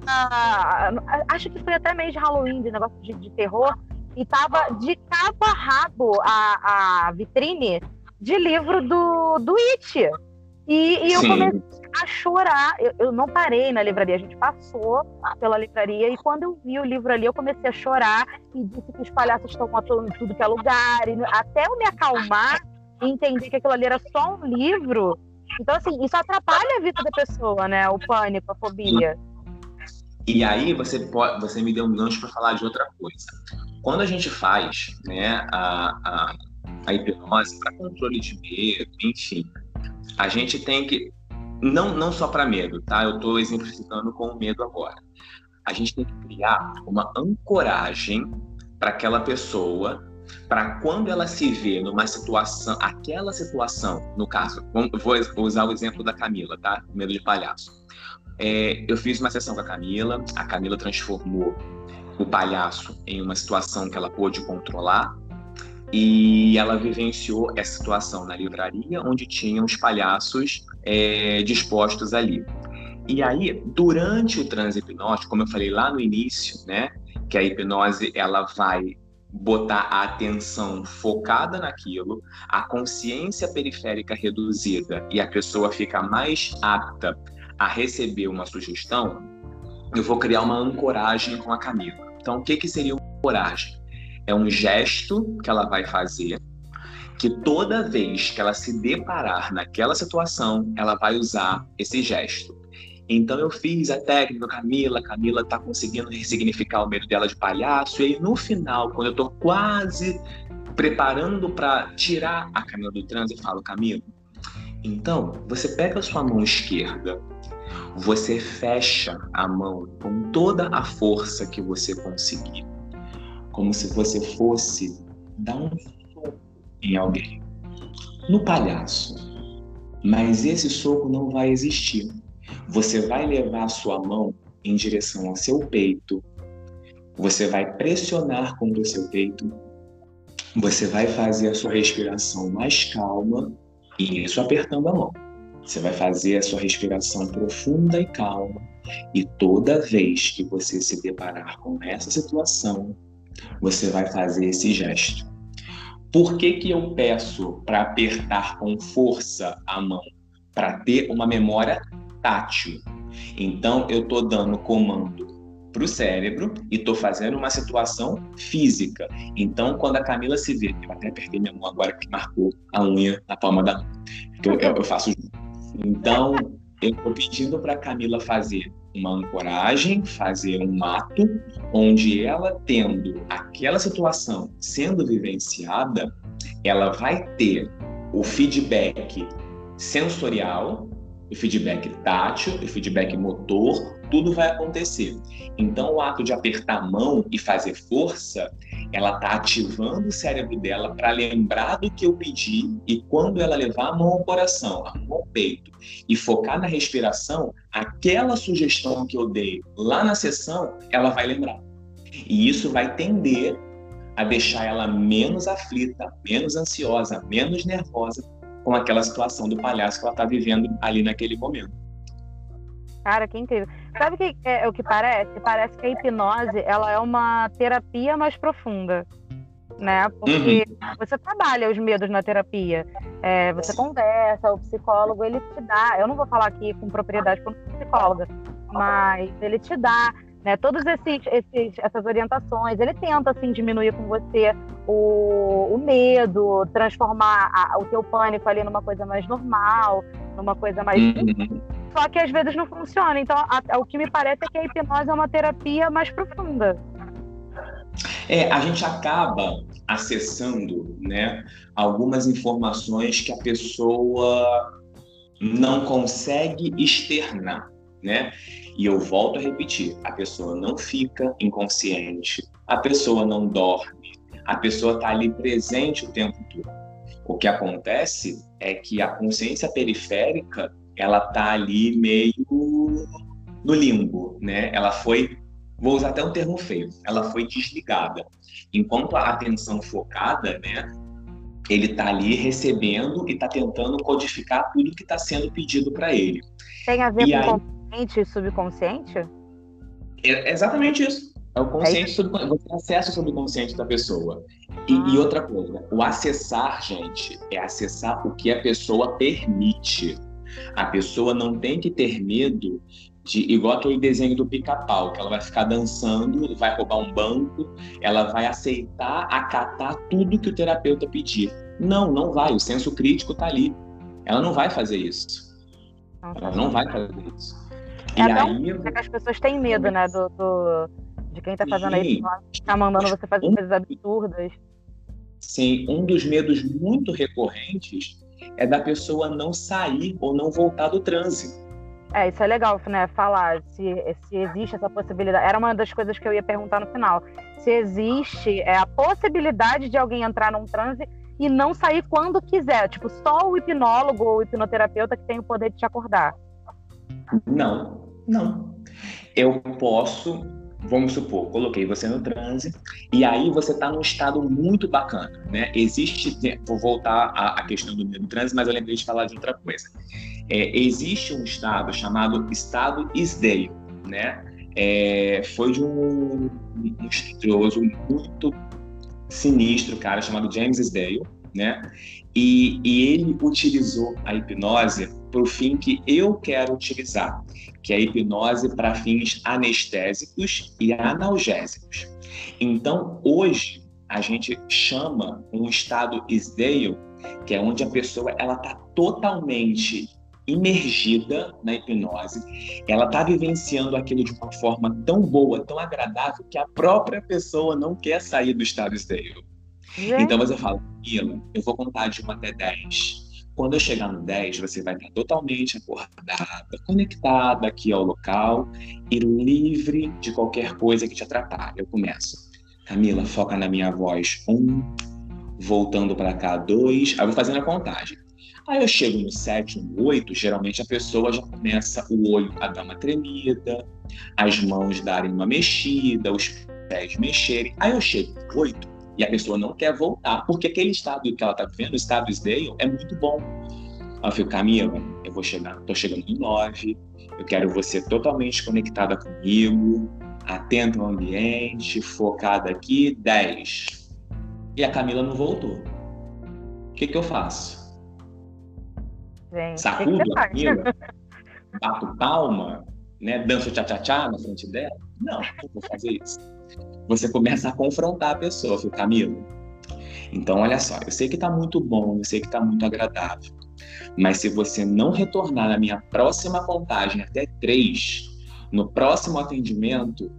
acho que foi até mês de Halloween, de negócio de, de terror. E tava de cabo a rabo a, a vitrine de livro do, do It. E, e eu comecei a chorar. Eu, eu, não parei na livraria, a gente passou pela livraria e quando eu vi o livro ali, eu comecei a chorar e disse que os palhaços estão atuando em tudo que é lugar. E até eu me acalmar e entender que aquilo ali era só um livro, então, assim, isso atrapalha a vida da pessoa, né? O pânico, a fobia. E aí você pode, você me deu um gancho para falar de outra coisa. Quando a gente faz, né, a, a, a hipnose para controle de medo, enfim, a gente tem que não não só para medo, tá? Eu estou exemplificando com o medo agora. A gente tem que criar uma ancoragem para aquela pessoa, para quando ela se vê numa situação, aquela situação, no caso, vou usar o exemplo da Camila, tá? Medo de palhaço. É, eu fiz uma sessão com a Camila, a Camila transformou o palhaço em uma situação que ela pôde controlar e ela vivenciou essa situação na livraria onde tinham os palhaços é, dispostos ali. E aí, durante o transe hipnótico, como eu falei lá no início, né, que a hipnose ela vai botar a atenção focada naquilo, a consciência periférica reduzida e a pessoa fica mais apta a receber uma sugestão, eu vou criar uma ancoragem com a Camila. Então, o que, que seria uma ancoragem? É um gesto que ela vai fazer que toda vez que ela se deparar naquela situação, ela vai usar esse gesto. Então eu fiz a técnica Camila, Camila tá conseguindo ressignificar o medo dela de palhaço, e aí no final, quando eu tô quase preparando para tirar a Camila do trânsito, eu falo, Camila, então você pega a sua mão esquerda você fecha a mão com toda a força que você conseguir, como se você fosse dar um soco em alguém, no palhaço. Mas esse soco não vai existir. Você vai levar a sua mão em direção ao seu peito, você vai pressionar contra o seu peito, você vai fazer a sua respiração mais calma e isso apertando a mão. Você vai fazer a sua respiração profunda e calma, e toda vez que você se deparar com essa situação, você vai fazer esse gesto. Por que, que eu peço para apertar com força a mão? Para ter uma memória tátil. Então, eu estou dando comando para o cérebro e estou fazendo uma situação física. Então, quando a Camila se vê, eu até apertei minha mão agora que marcou a unha na palma da mão. Eu, eu, eu faço então, eu estou pedindo para Camila fazer uma ancoragem, fazer um ato onde ela tendo aquela situação sendo vivenciada, ela vai ter o feedback sensorial, o feedback tátil, o feedback motor, tudo vai acontecer. Então, o ato de apertar a mão e fazer força, ela está ativando o cérebro dela para lembrar do que eu pedi e quando ela levar a mão ao coração, a mão ao peito e focar na respiração, aquela sugestão que eu dei lá na sessão, ela vai lembrar. E isso vai tender a deixar ela menos aflita, menos ansiosa, menos nervosa com aquela situação do palhaço que ela está vivendo ali naquele momento. Cara, que incrível. Sabe o que é, o que parece? Parece que a hipnose ela é uma terapia mais profunda, né? Porque uhum. você trabalha os medos na terapia, é, você conversa, o psicólogo ele te dá. Eu não vou falar aqui com propriedade como psicóloga, mas ele te dá né, todos esses, esses, essas orientações, ele tenta assim diminuir com você o, o medo, transformar a, o teu pânico ali numa coisa mais normal, numa coisa mais uhum. só que às vezes não funciona. Então, a, a, o que me parece é que a hipnose é uma terapia mais profunda. É, a gente acaba acessando, né, algumas informações que a pessoa não consegue externar, né? E eu volto a repetir: a pessoa não fica inconsciente, a pessoa não dorme, a pessoa está ali presente o tempo todo. O que acontece é que a consciência periférica ela está ali meio no limbo, né? Ela foi, vou usar até um termo feio, ela foi desligada. Enquanto a atenção focada, né? Ele está ali recebendo e está tentando codificar tudo que está sendo pedido para ele. Tem a ver e com aí consciente e subconsciente? É exatamente isso. É o consciente, é subconsciente. Você acessa o subconsciente da pessoa. E, ah. e, outra coisa, o acessar, gente, é acessar o que a pessoa permite. A pessoa não tem que ter medo de, igual aquele desenho do pica-pau, que ela vai ficar dançando, vai roubar um banco, ela vai aceitar, acatar tudo que o terapeuta pedir. Não, não vai. O senso crítico está ali. Ela não vai fazer isso. Ela não vai fazer isso. É e aí... é que as pessoas têm medo, né, do, do de quem tá fazendo isso, tá mandando você fazer coisas absurdas. Sim, um dos medos muito recorrentes é da pessoa não sair ou não voltar do transe. É, isso é legal, né? Falar se, se existe essa possibilidade. Era uma das coisas que eu ia perguntar no final. Se existe é, a possibilidade de alguém entrar num transe e não sair quando quiser. Tipo, só o hipnólogo ou o hipnoterapeuta que tem o poder de te acordar. Não, não. Eu posso vamos supor, coloquei você no transe, e aí você está num estado muito bacana, né? Existe, vou voltar à, questão do, transe, mas eu lembrei de falar de outra coisa. É, existe um estado chamado estado Isdale, né? É, foi de um, um estudioso muito sinistro, cara, chamado James Isdale, né? E, e ele utilizou a hipnose para o fim que eu quero utilizar, que é a hipnose para fins anestésicos e analgésicos. Então, hoje, a gente chama um estado Isdale, que é onde a pessoa ela está totalmente imergida na hipnose, ela está vivenciando aquilo de uma forma tão boa, tão agradável, que a própria pessoa não quer sair do estado Isdale. Então você fala, Mila, eu vou contar de 1 até 10 quando eu chegar no 10, você vai estar totalmente acordada, conectada aqui ao local e livre de qualquer coisa que te atrapalhe. Eu começo. Camila, foca na minha voz. Um, voltando para cá, dois. Aí eu vou fazendo a contagem. Aí eu chego no 7, no 8, geralmente a pessoa já começa o olho a dar uma tremida, as mãos darem uma mexida, os pés mexerem. Aí eu chego no 8, e a pessoa não quer voltar, porque aquele estado que ela está vivendo, o estado Isdale, é muito bom. Ela fica, Camila, eu vou chegar, tô chegando no 9, eu quero você totalmente conectada comigo, atenta ao ambiente, focada aqui, 10. E a Camila não voltou. O que, que eu faço? Sacudo a Camila? Bato palma? Né? Danço tchá-tchá-tchá na frente dela? Não, não vou fazer isso você começa a confrontar a pessoa, fala, Camilo. Então, olha só, eu sei que está muito bom, eu sei que está muito agradável, mas se você não retornar na minha próxima contagem até três, no próximo atendimento,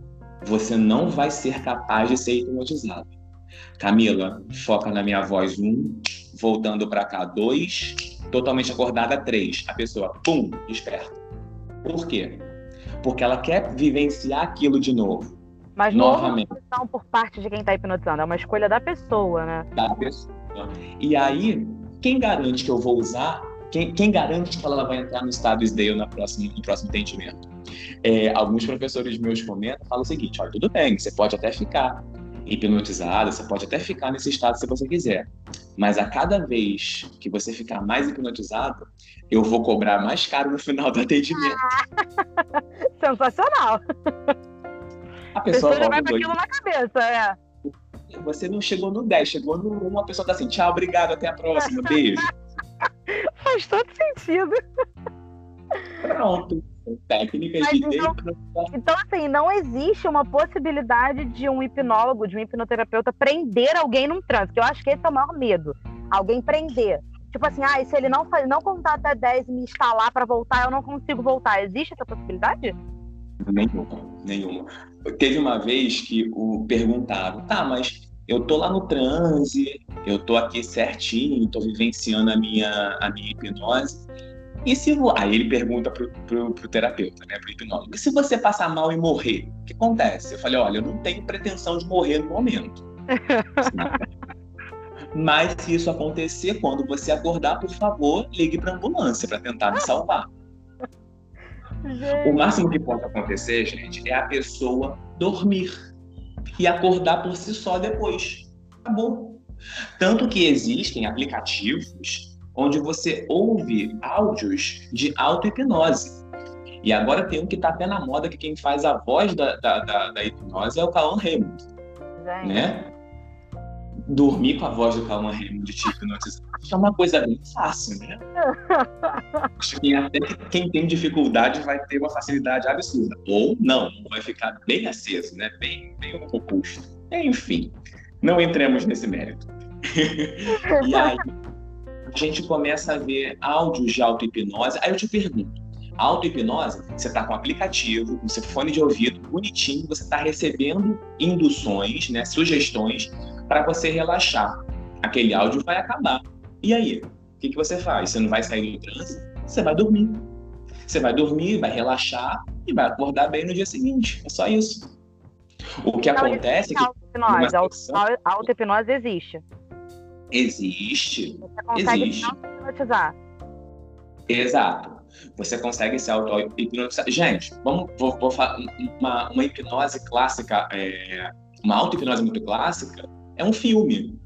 você não vai ser capaz de ser hipnotizado. Camila, foca na minha voz um, voltando para cá dois, totalmente acordada três. A pessoa, pum, desperta. Por quê? Porque ela quer vivenciar aquilo de novo. Mas Novamente. não por parte de quem está hipnotizando, é uma escolha da pessoa, né? Da pessoa. E aí, quem garante que eu vou usar? Quem, quem garante que ela vai entrar no estado SDAIL na próxima, no próximo atendimento? É, alguns professores meus comentam, falam o seguinte: olha, tudo bem, você pode até ficar hipnotizada, você pode até ficar nesse estado se você quiser. Mas a cada vez que você ficar mais hipnotizado, eu vou cobrar mais caro no final do atendimento. Sensacional! A pessoa, já vai com aquilo na cabeça, é. Você não chegou no 10, chegou no 1, a pessoa tá assim, tchau, obrigado, até a próxima, beijo. Faz todo sentido. Pronto. Técnicas de então, então, assim, não existe uma possibilidade de um hipnólogo, de um hipnoterapeuta prender alguém num trânsito. Eu acho que esse é o maior medo. Alguém prender. Tipo assim, ah, se ele não, não contar até 10 e me instalar para voltar, eu não consigo voltar. Existe essa possibilidade? Nenhuma, nenhuma. Teve uma vez que o perguntaram, tá, mas eu tô lá no transe, eu tô aqui certinho, tô vivenciando a minha, a minha hipnose. E se aí ele pergunta pro, pro, pro terapeuta, né, pro hipnólogo, e se você passar mal e morrer, o que acontece? Eu falei, olha, eu não tenho pretensão de morrer no momento. Mas se isso acontecer, quando você acordar, por favor, ligue para ambulância para tentar me salvar. Gente. O máximo que pode acontecer, gente, é a pessoa dormir e acordar por si só depois. Acabou. Tanto que existem aplicativos onde você ouve áudios de auto-hipnose. E agora tem um que está até na moda, que quem faz a voz da, da, da, da hipnose é o Cauã Raymond. Né? dormir com a voz do Calma Raymond de te hipnotizar é uma coisa bem fácil, né? Acho que até quem tem dificuldade vai ter uma facilidade absurda. Ou não, vai ficar bem aceso, né? Bem, bem robusto. Enfim, não entremos nesse mérito. e aí, a gente começa a ver áudios de auto-hipnose. Aí eu te pergunto, auto-hipnose, você está com um aplicativo, com seu fone de ouvido bonitinho, você está recebendo induções, né, sugestões para você relaxar. aquele áudio vai acabar. E aí? O que, que você faz? Você não vai sair do trânsito? Você vai dormir. Você vai dormir, vai relaxar e vai acordar bem no dia seguinte. É só isso. O que Não acontece é que. Auto-hipnose. A auto-hipnose existe. Existe. Você consegue Existe. não hipnotizar. Exato. Você consegue se auto-hipnotizar. Gente, vamos, vou, vou falar uma, uma hipnose clássica, é, uma auto-hipnose muito clássica, é um filme.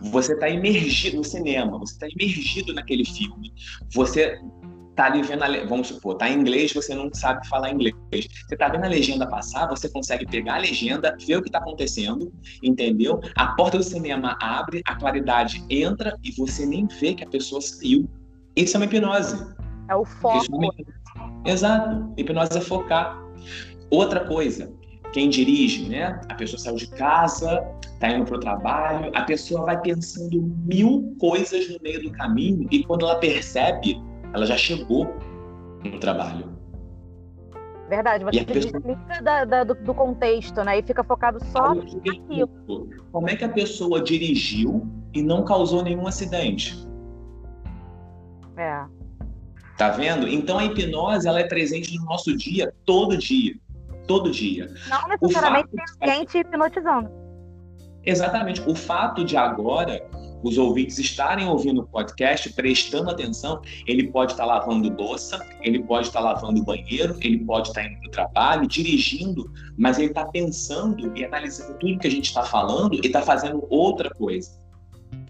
Você está imergido no cinema, você está imergido naquele filme. Você tá ali vendo a, vamos supor, tá em inglês, você não sabe falar inglês. Você tá vendo a legenda passar, você consegue pegar a legenda, ver o que tá acontecendo, entendeu? A porta do cinema abre, a claridade entra e você nem vê que a pessoa saiu. Isso é uma hipnose. É o foco. É uma. Exato. Hipnose é focar. Outra coisa, quem dirige, né? A pessoa saiu de casa, tá indo pro trabalho, a pessoa vai pensando mil coisas no meio do caminho e quando ela percebe, ela já chegou no trabalho. Verdade, você se pessoa- desliga da- da- do, do contexto, né? E fica focado só pergunto, Como é que a pessoa dirigiu e não causou nenhum acidente? É. Tá vendo? Então a hipnose ela é presente no nosso dia, todo dia. Todo dia. Não necessariamente tem gente hipnotizando. Exatamente. O fato de agora os ouvintes estarem ouvindo o podcast, prestando atenção, ele pode estar lavando louça, ele pode estar lavando o banheiro, ele pode estar indo para o trabalho, dirigindo, mas ele está pensando e analisando tudo que a gente está falando e está fazendo outra coisa.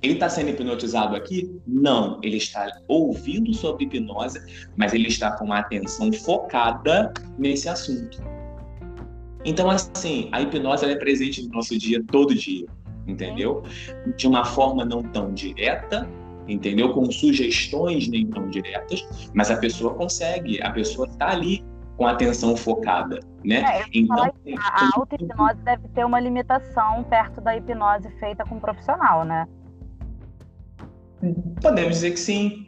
Ele está sendo hipnotizado aqui? Não. Ele está ouvindo sobre hipnose, mas ele está com uma atenção focada nesse assunto. Então, assim, a hipnose é presente no nosso dia todo dia, entendeu? De uma forma não tão direta, entendeu? Com sugestões nem tão diretas, mas a pessoa consegue, a pessoa está ali com a atenção focada, né? É, Então, a auto-hipnose deve ter uma limitação perto da hipnose feita com um profissional, né? Podemos dizer que sim.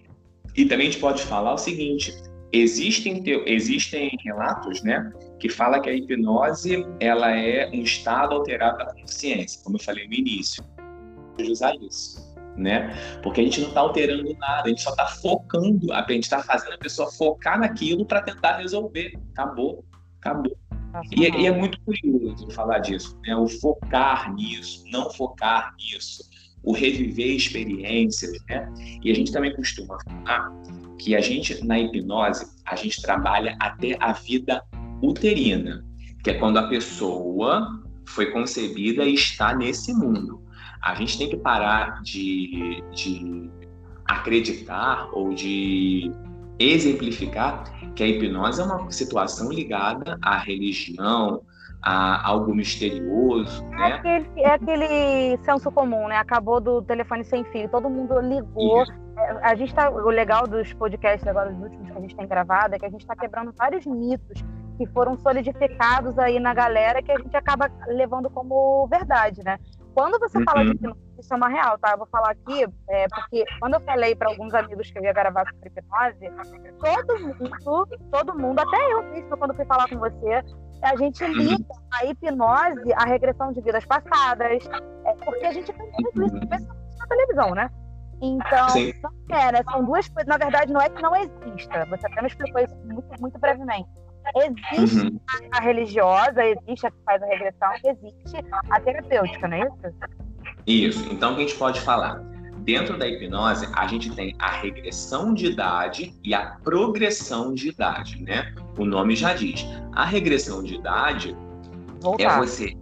E também a gente pode falar o seguinte: existem, existem relatos, né, que fala que a hipnose ela é um estado alterado da consciência, como eu falei no início. Usar isso, né? Porque a gente não está alterando nada, a gente só está focando, a gente está fazendo a pessoa focar naquilo para tentar resolver. Acabou, acabou. E, é- e é muito curioso falar disso, né? O focar nisso, não focar nisso, o reviver experiências, né? E a gente também costuma falar que a gente, na hipnose, a gente trabalha até a vida uterina, que é quando a pessoa foi concebida e está nesse mundo. A gente tem que parar de, de acreditar ou de exemplificar que a hipnose é uma situação ligada à religião, a algo misterioso, É né? aquele, é aquele senso comum, né? Acabou do telefone sem fio, todo mundo ligou. Isso. A gente tá. O legal dos podcasts agora, dos últimos que a gente tem gravado, é que a gente está quebrando vários mitos que foram solidificados aí na galera que a gente acaba levando como verdade, né? Quando você fala de Uhum. hipnose, isso é uma real, tá? Eu vou falar aqui, é, porque quando eu falei para alguns amigos que eu ia gravar sobre hipnose, todo mundo, todo mundo, até eu mesmo, quando fui falar com você, a gente liga a hipnose à regressão de vidas passadas, é, porque a gente tem muito isso especialmente na televisão, né? Então, Sim. não é, né? São duas coisas. Na verdade, não é que não exista. Você até me explicou isso muito, muito brevemente. Existe Uhum. a religiosa, existe a que faz a regressão, existe a terapêutica, não é isso? Isso. Então, o que a gente pode falar? Dentro da hipnose, a gente tem a regressão de idade e a progressão de idade, né? O nome já diz. A regressão de idade é Voltar. você ir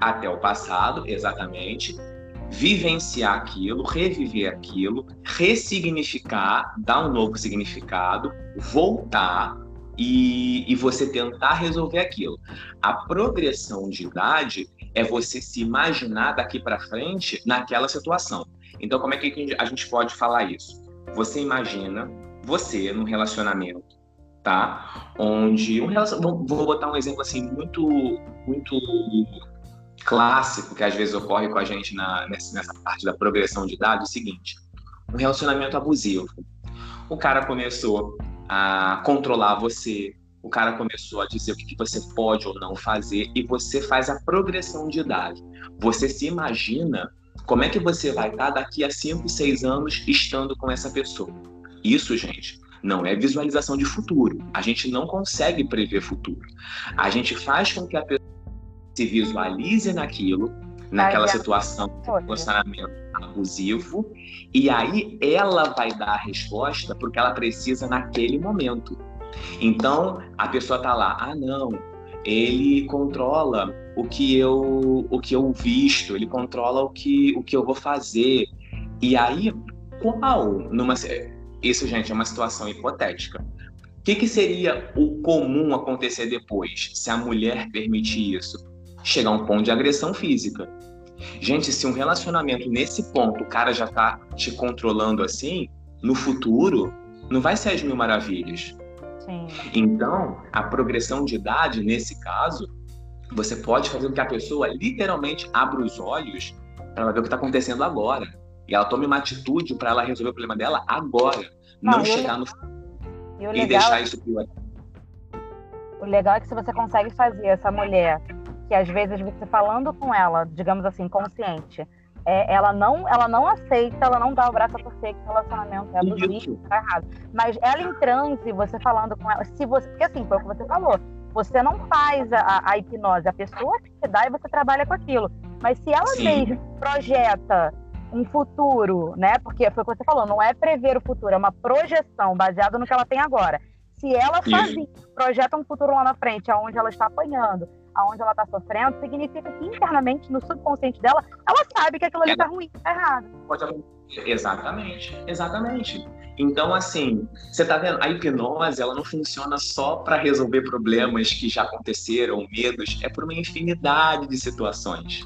até o passado, exatamente, vivenciar aquilo, reviver aquilo, ressignificar, dar um novo significado, voltar e, e você tentar resolver aquilo. A progressão de idade é você se imaginar daqui para frente naquela situação. Então, como é que a gente pode falar isso? Você imagina você num relacionamento, tá? Onde um relacionamento, vou botar um exemplo assim muito, muito clássico que às vezes ocorre com a gente na, nessa, parte da progressão de idade, é o seguinte: um relacionamento abusivo. O cara começou a controlar você, o cara começou a dizer o que você pode ou não fazer, e você faz a progressão de idade. Você se imagina Como é que você vai estar daqui a 5, 6 anos estando com essa pessoa? Isso, gente, não é visualização de futuro. A gente não consegue prever futuro. A gente faz com que a pessoa se visualize naquilo, naquela situação de relacionamento abusivo, e aí ela vai dar a resposta porque ela precisa naquele momento. Então, a pessoa tá lá, ah, não, ele controla o que eu o que eu visto, ele controla o que o que eu vou fazer. E aí, qual numa isso, gente, é uma situação hipotética. O que, que seria o comum acontecer depois, se a mulher permitir isso? Chegar a um ponto de agressão física. Gente, se um relacionamento nesse ponto o cara já tá te controlando assim, no futuro não vai ser as mil maravilhas. Sim. Então, a progressão de idade, nesse caso, você pode fazer com que a pessoa literalmente abra os olhos para ela ver o que está acontecendo agora. E ela tome uma atitude para ela resolver o problema dela agora. Não, não chegar no e, e deixar é isso pior. O legal é que se você consegue fazer essa mulher, que às vezes você falando com ela, digamos assim, consciente, é, ela não ela não aceita, ela não dá o braço a torcer que o relacionamento é abusivo, tá errado. Mas ela em transe, você falando com ela, se você, porque assim, foi o que você falou, você não faz a, a hipnose, a pessoa que te dá e você trabalha com aquilo. Mas se ela Sim. mesma projeta um futuro, né? Porque foi o que você falou, não é prever o futuro, é uma projeção baseada no que ela tem agora. Se ela sozinha projeta um futuro lá na frente, aonde ela está apanhando, aonde ela está sofrendo, significa que internamente, no subconsciente dela, ela sabe que aquilo ali está ruim, está errado. Exatamente, exatamente. Então, assim, você está vendo, a hipnose, ela não funciona só para resolver problemas que já aconteceram, medos, é por uma infinidade de situações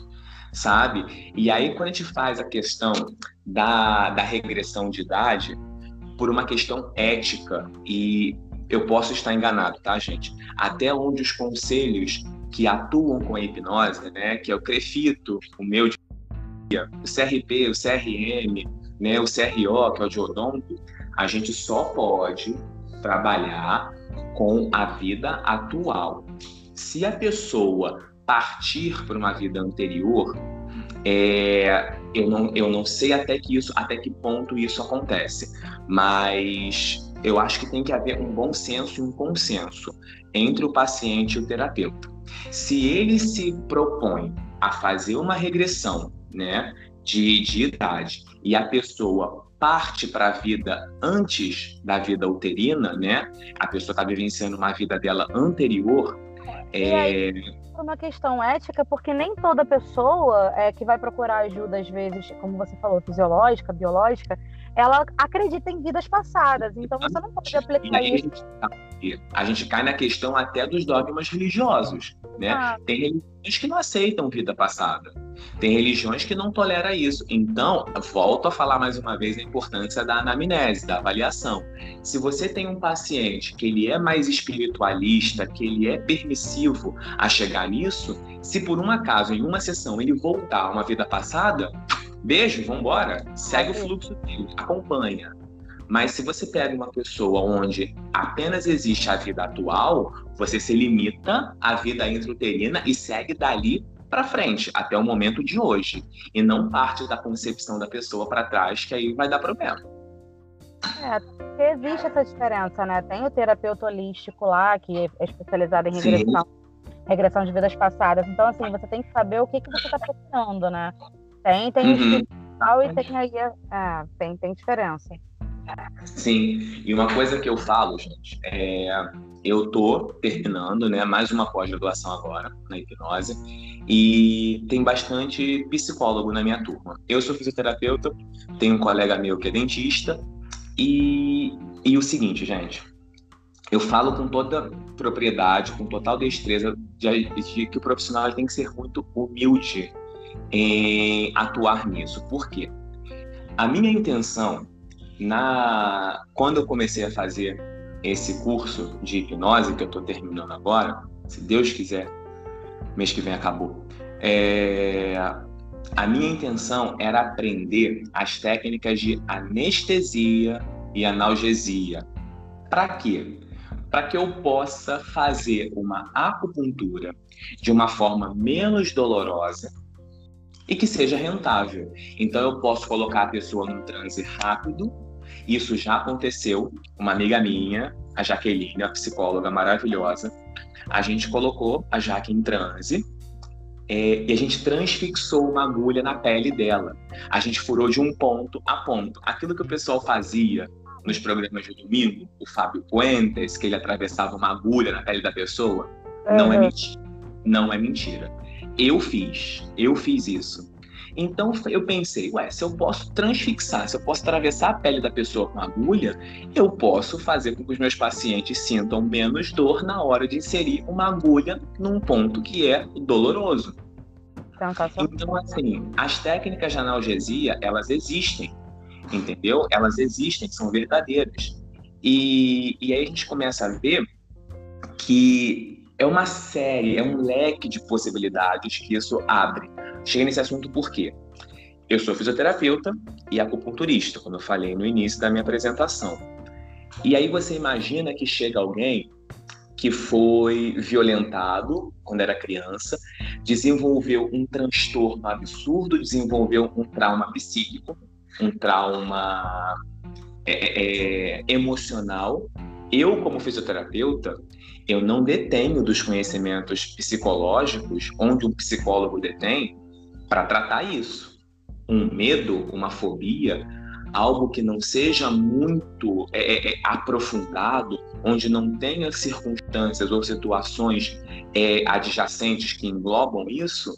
sabe? E aí, quando a gente faz a questão da, da regressão de idade, por uma questão ética, e eu posso estar enganado, tá, gente? Até onde os conselhos que atuam com a hipnose, né, que é o CREFITO, o meu o CRP, o CRM, né, o CRO, que é o de odonto, a gente só pode trabalhar com a vida atual. Se a pessoa partir para uma vida anterior, é, eu, não, eu não sei até que isso, até que ponto isso acontece, mas eu acho que tem que haver um bom senso e um consenso entre o paciente e o terapeuta. Se ele se propõe a fazer uma regressão, né, de, de idade e a pessoa parte para a vida antes da vida uterina, né? A pessoa está vivenciando uma vida dela anterior. É, por uma questão ética, porque nem toda pessoa é, que vai procurar ajuda, às vezes, como você falou, fisiológica, biológica, ela acredita em vidas passadas. Então você não pode aplicar isso. A gente cai na questão até dos dogmas religiosos. Né? Ah. Tem religiões que não aceitam vida passada. Tem religiões que não toleram isso. Então, volto a falar mais uma vez a importância da anamnese, da avaliação. Se você tem um paciente que ele é mais espiritualista, que ele é permissivo a chegar nisso, se por um acaso em uma sessão ele voltar a uma vida passada, beijo, vambora, segue o fluxo dele, acompanha. Mas se você pega uma pessoa onde apenas existe a vida atual, você se limita à vida intrauterina e segue dali para frente, até o momento de hoje. E não parte da concepção da pessoa para trás, que aí vai dar problema. É, existe essa diferença, né? Tem o terapeuta holístico lá, que é especializado em regressão, regressão de vidas passadas. Então, assim, você tem que saber o que, que você está procurando, né? Tem, tem uhum. e tem aí, é, tem, tem diferença. Sim, e uma coisa que eu falo, gente, é, eu tô terminando, né, mais uma pós-graduação agora na hipnose e tem bastante psicólogo na minha turma. Eu sou fisioterapeuta, tenho um colega meu que é dentista e, e o seguinte, gente, eu falo com toda propriedade, com total destreza de, de que o profissional tem que ser muito humilde em atuar nisso. Por quê? A minha intenção na quando eu comecei a fazer esse curso de hipnose que eu estou terminando agora, se Deus quiser, mês que vem acabou. É, a minha intenção era aprender as técnicas de anestesia e analgesia. Para quê? Para que eu possa fazer uma acupuntura de uma forma menos dolorosa e que seja rentável. Então eu posso colocar a pessoa num transe rápido. Isso já aconteceu. Uma amiga minha, a Jaqueline, uma psicóloga maravilhosa, a gente colocou a Jaque em transe é, e a gente transfixou uma agulha na pele dela. A gente furou de um ponto a ponto. Aquilo que o pessoal fazia nos programas de domingo, o Fábio Puentes, que ele atravessava uma agulha na pele da pessoa, uhum. não é mentira. Não é mentira. Eu fiz, eu fiz isso. Então eu pensei, ué, se eu posso transfixar, se eu posso atravessar a pele da pessoa com agulha, eu posso fazer com que os meus pacientes sintam menos dor na hora de inserir uma agulha num ponto que é doloroso. Então, assim, as técnicas de analgesia, elas existem, entendeu? Elas existem, são verdadeiras. E, e aí a gente começa a ver que é uma série, é um leque de possibilidades que isso abre. Cheguei nesse assunto por quê? Eu sou fisioterapeuta e acupunturista, como eu falei no início da minha apresentação. E aí você imagina que chega alguém que foi violentado quando era criança, desenvolveu um transtorno absurdo, desenvolveu um trauma psíquico, um trauma é, é, é, emocional. Eu, como fisioterapeuta, eu não detenho dos conhecimentos psicológicos, onde um psicólogo detém, para tratar isso. Um medo, uma fobia, algo que não seja muito é, é, é aprofundado, onde não tenha circunstâncias ou situações é, adjacentes que englobam isso,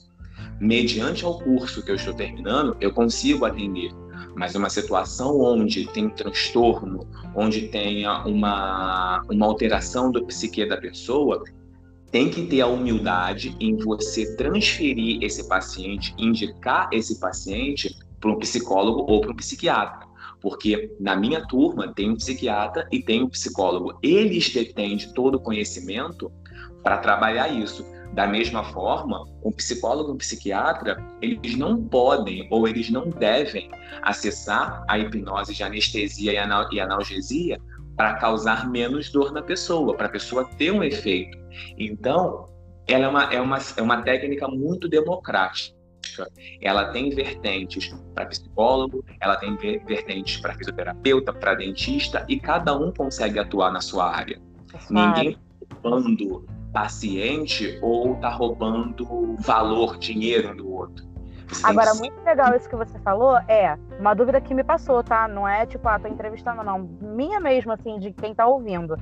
mediante ao curso que eu estou terminando, eu consigo atender. Mas uma situação onde tem transtorno, onde tenha uma, uma alteração do psique da pessoa, tem que ter a humildade em você transferir esse paciente, indicar esse paciente para um psicólogo ou para um psiquiatra. Porque na minha turma tem um psiquiatra e tem um psicólogo. Eles detêm de todo o conhecimento para trabalhar isso. Da mesma forma, um psicólogo e um psiquiatra, eles não podem ou eles não devem acessar a hipnose de anestesia e analgesia para causar menos dor na pessoa, para a pessoa ter um efeito. Então, ela é uma, é uma, é uma técnica muito democrática. Ela tem vertentes para psicólogo, ela tem vertentes para fisioterapeuta, para dentista, e cada um consegue atuar na sua área. Ninguém roubando paciente ou está roubando valor, dinheiro do outro. Agora, muito legal isso que você falou. É, uma dúvida que me passou, tá? Não é tipo, ah, tô entrevistando, não. Minha mesmo, assim, de quem tá ouvindo.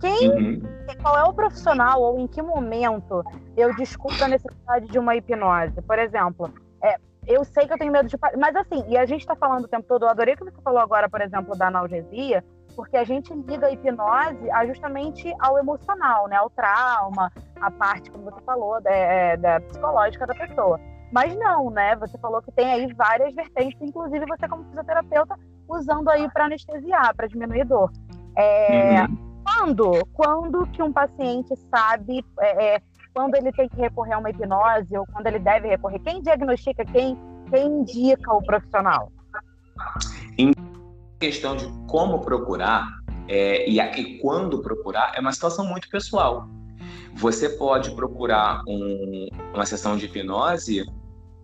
Quem, uhum. qual é o profissional ou em que momento eu descubro a necessidade de uma hipnose? Por exemplo, é, eu sei que eu tenho medo de. Mas assim, e a gente está falando o tempo todo, eu adorei que você falou agora, por exemplo, da analgesia, porque a gente liga a hipnose a justamente ao emocional, né? Ao trauma, a parte, como você falou, da, é, da psicológica da pessoa. Mas não, né? Você falou que tem aí várias vertentes, inclusive você como fisioterapeuta usando aí para anestesiar, para diminuir dor. É, uhum. Quando? Quando que um paciente sabe é, é, quando ele tem que recorrer a uma hipnose ou quando ele deve recorrer? Quem diagnostica, quem, quem indica o profissional? Em questão de como procurar é, e, e quando procurar é uma situação muito pessoal. Você pode procurar um, uma sessão de hipnose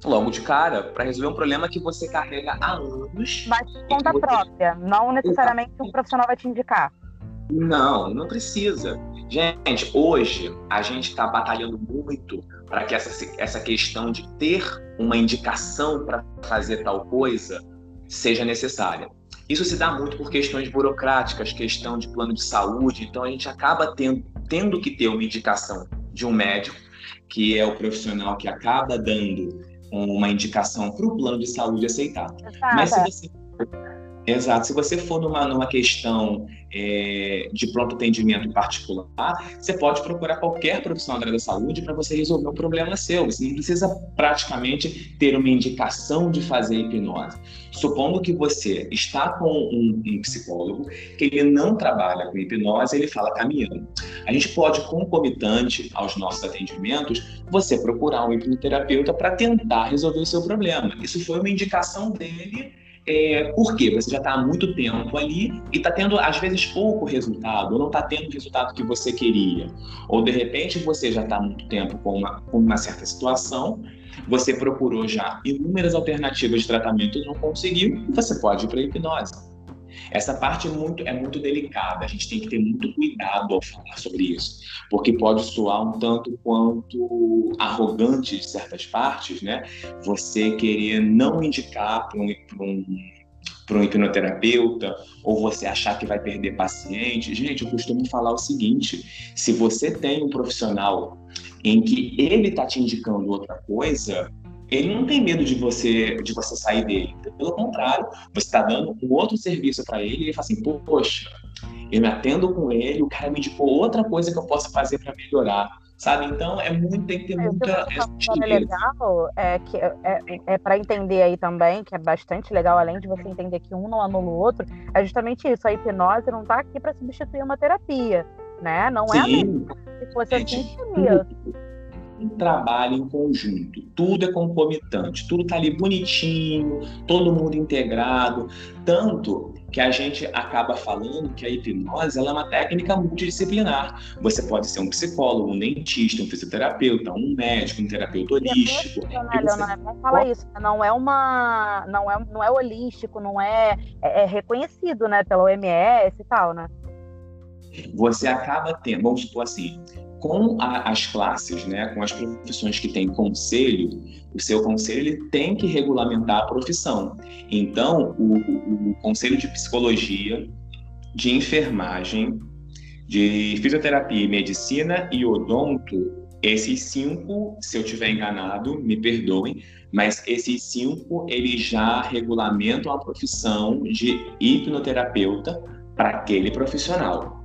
logo de cara para resolver um problema que você carrega há anos. Mas conta você... própria, não necessariamente um profissional vai te indicar. Não, não precisa. Gente, hoje a gente está batalhando muito para que essa, essa questão de ter uma indicação para fazer tal coisa seja necessária. Isso se dá muito por questões burocráticas, questão de plano de saúde, então a gente acaba tendo, tendo que ter uma indicação de um médico, que é o profissional que acaba dando uma indicação para o plano de saúde aceitar. Mas se você Exato. Se você for numa, numa questão é, de pronto atendimento particular, você pode procurar qualquer profissional da área da saúde para você resolver um problema seu. Você não precisa praticamente ter uma indicação de fazer hipnose. Supondo que você está com um, um psicólogo que ele não trabalha com hipnose, ele fala caminhando. A gente pode, concomitante aos nossos atendimentos, você procurar um hipnoterapeuta para tentar resolver o seu problema. Isso foi uma indicação dele é, por quê? Você já está há muito tempo ali e está tendo, às vezes, pouco resultado, ou não está tendo o resultado que você queria. Ou, de repente, você já está há muito tempo com uma, com uma certa situação, você procurou já inúmeras alternativas de tratamento e não conseguiu, e você pode ir para a hipnose. Essa parte é muito, é muito delicada, a gente tem que ter muito cuidado ao falar sobre isso, porque pode soar um tanto quanto arrogante de certas partes, né? Você querer não indicar para um, um para um hipnoterapeuta, ou você achar que vai perder paciente. Gente, eu costumo falar o seguinte: se você tem um profissional em que ele está te indicando outra coisa, ele não tem medo de você de você sair dele. Pelo contrário, você está dando um outro serviço para ele e ele fala assim, poxa, eu me atendo com ele, o cara me indicou outra coisa que eu posso fazer para melhorar. Sabe? Então é muito, tem que ter é, muita. É legal é que é, é, é para entender aí também, que é bastante legal, além de você entender que um não anula o outro, é justamente isso. A hipnose não está aqui para substituir uma terapia, né? Não é Sim. é se fosse assim, seria um trabalho em conjunto, tudo é concomitante, tudo está ali bonitinho, todo mundo integrado, tanto que a gente acaba falando que a hipnose é uma técnica multidisciplinar. Você pode ser um psicólogo, um dentista, um fisioterapeuta, um médico, um terapeuta holístico. Né, você... Não fala isso, né? não é uma, não é, não é holístico, não é, é, é reconhecido, né, pela OMS e tal, né? Você acaba tendo, vamos supor assim, com a, as classes, né, com as profissões que têm conselho, o seu conselho ele tem que regulamentar a profissão. Então, o, o, o conselho de psicologia, de enfermagem, de fisioterapia e medicina e odonto, esses cinco, se eu tiver enganado, me perdoem, mas esses cinco eles já regulamentam a profissão de hipnoterapeuta para aquele profissional.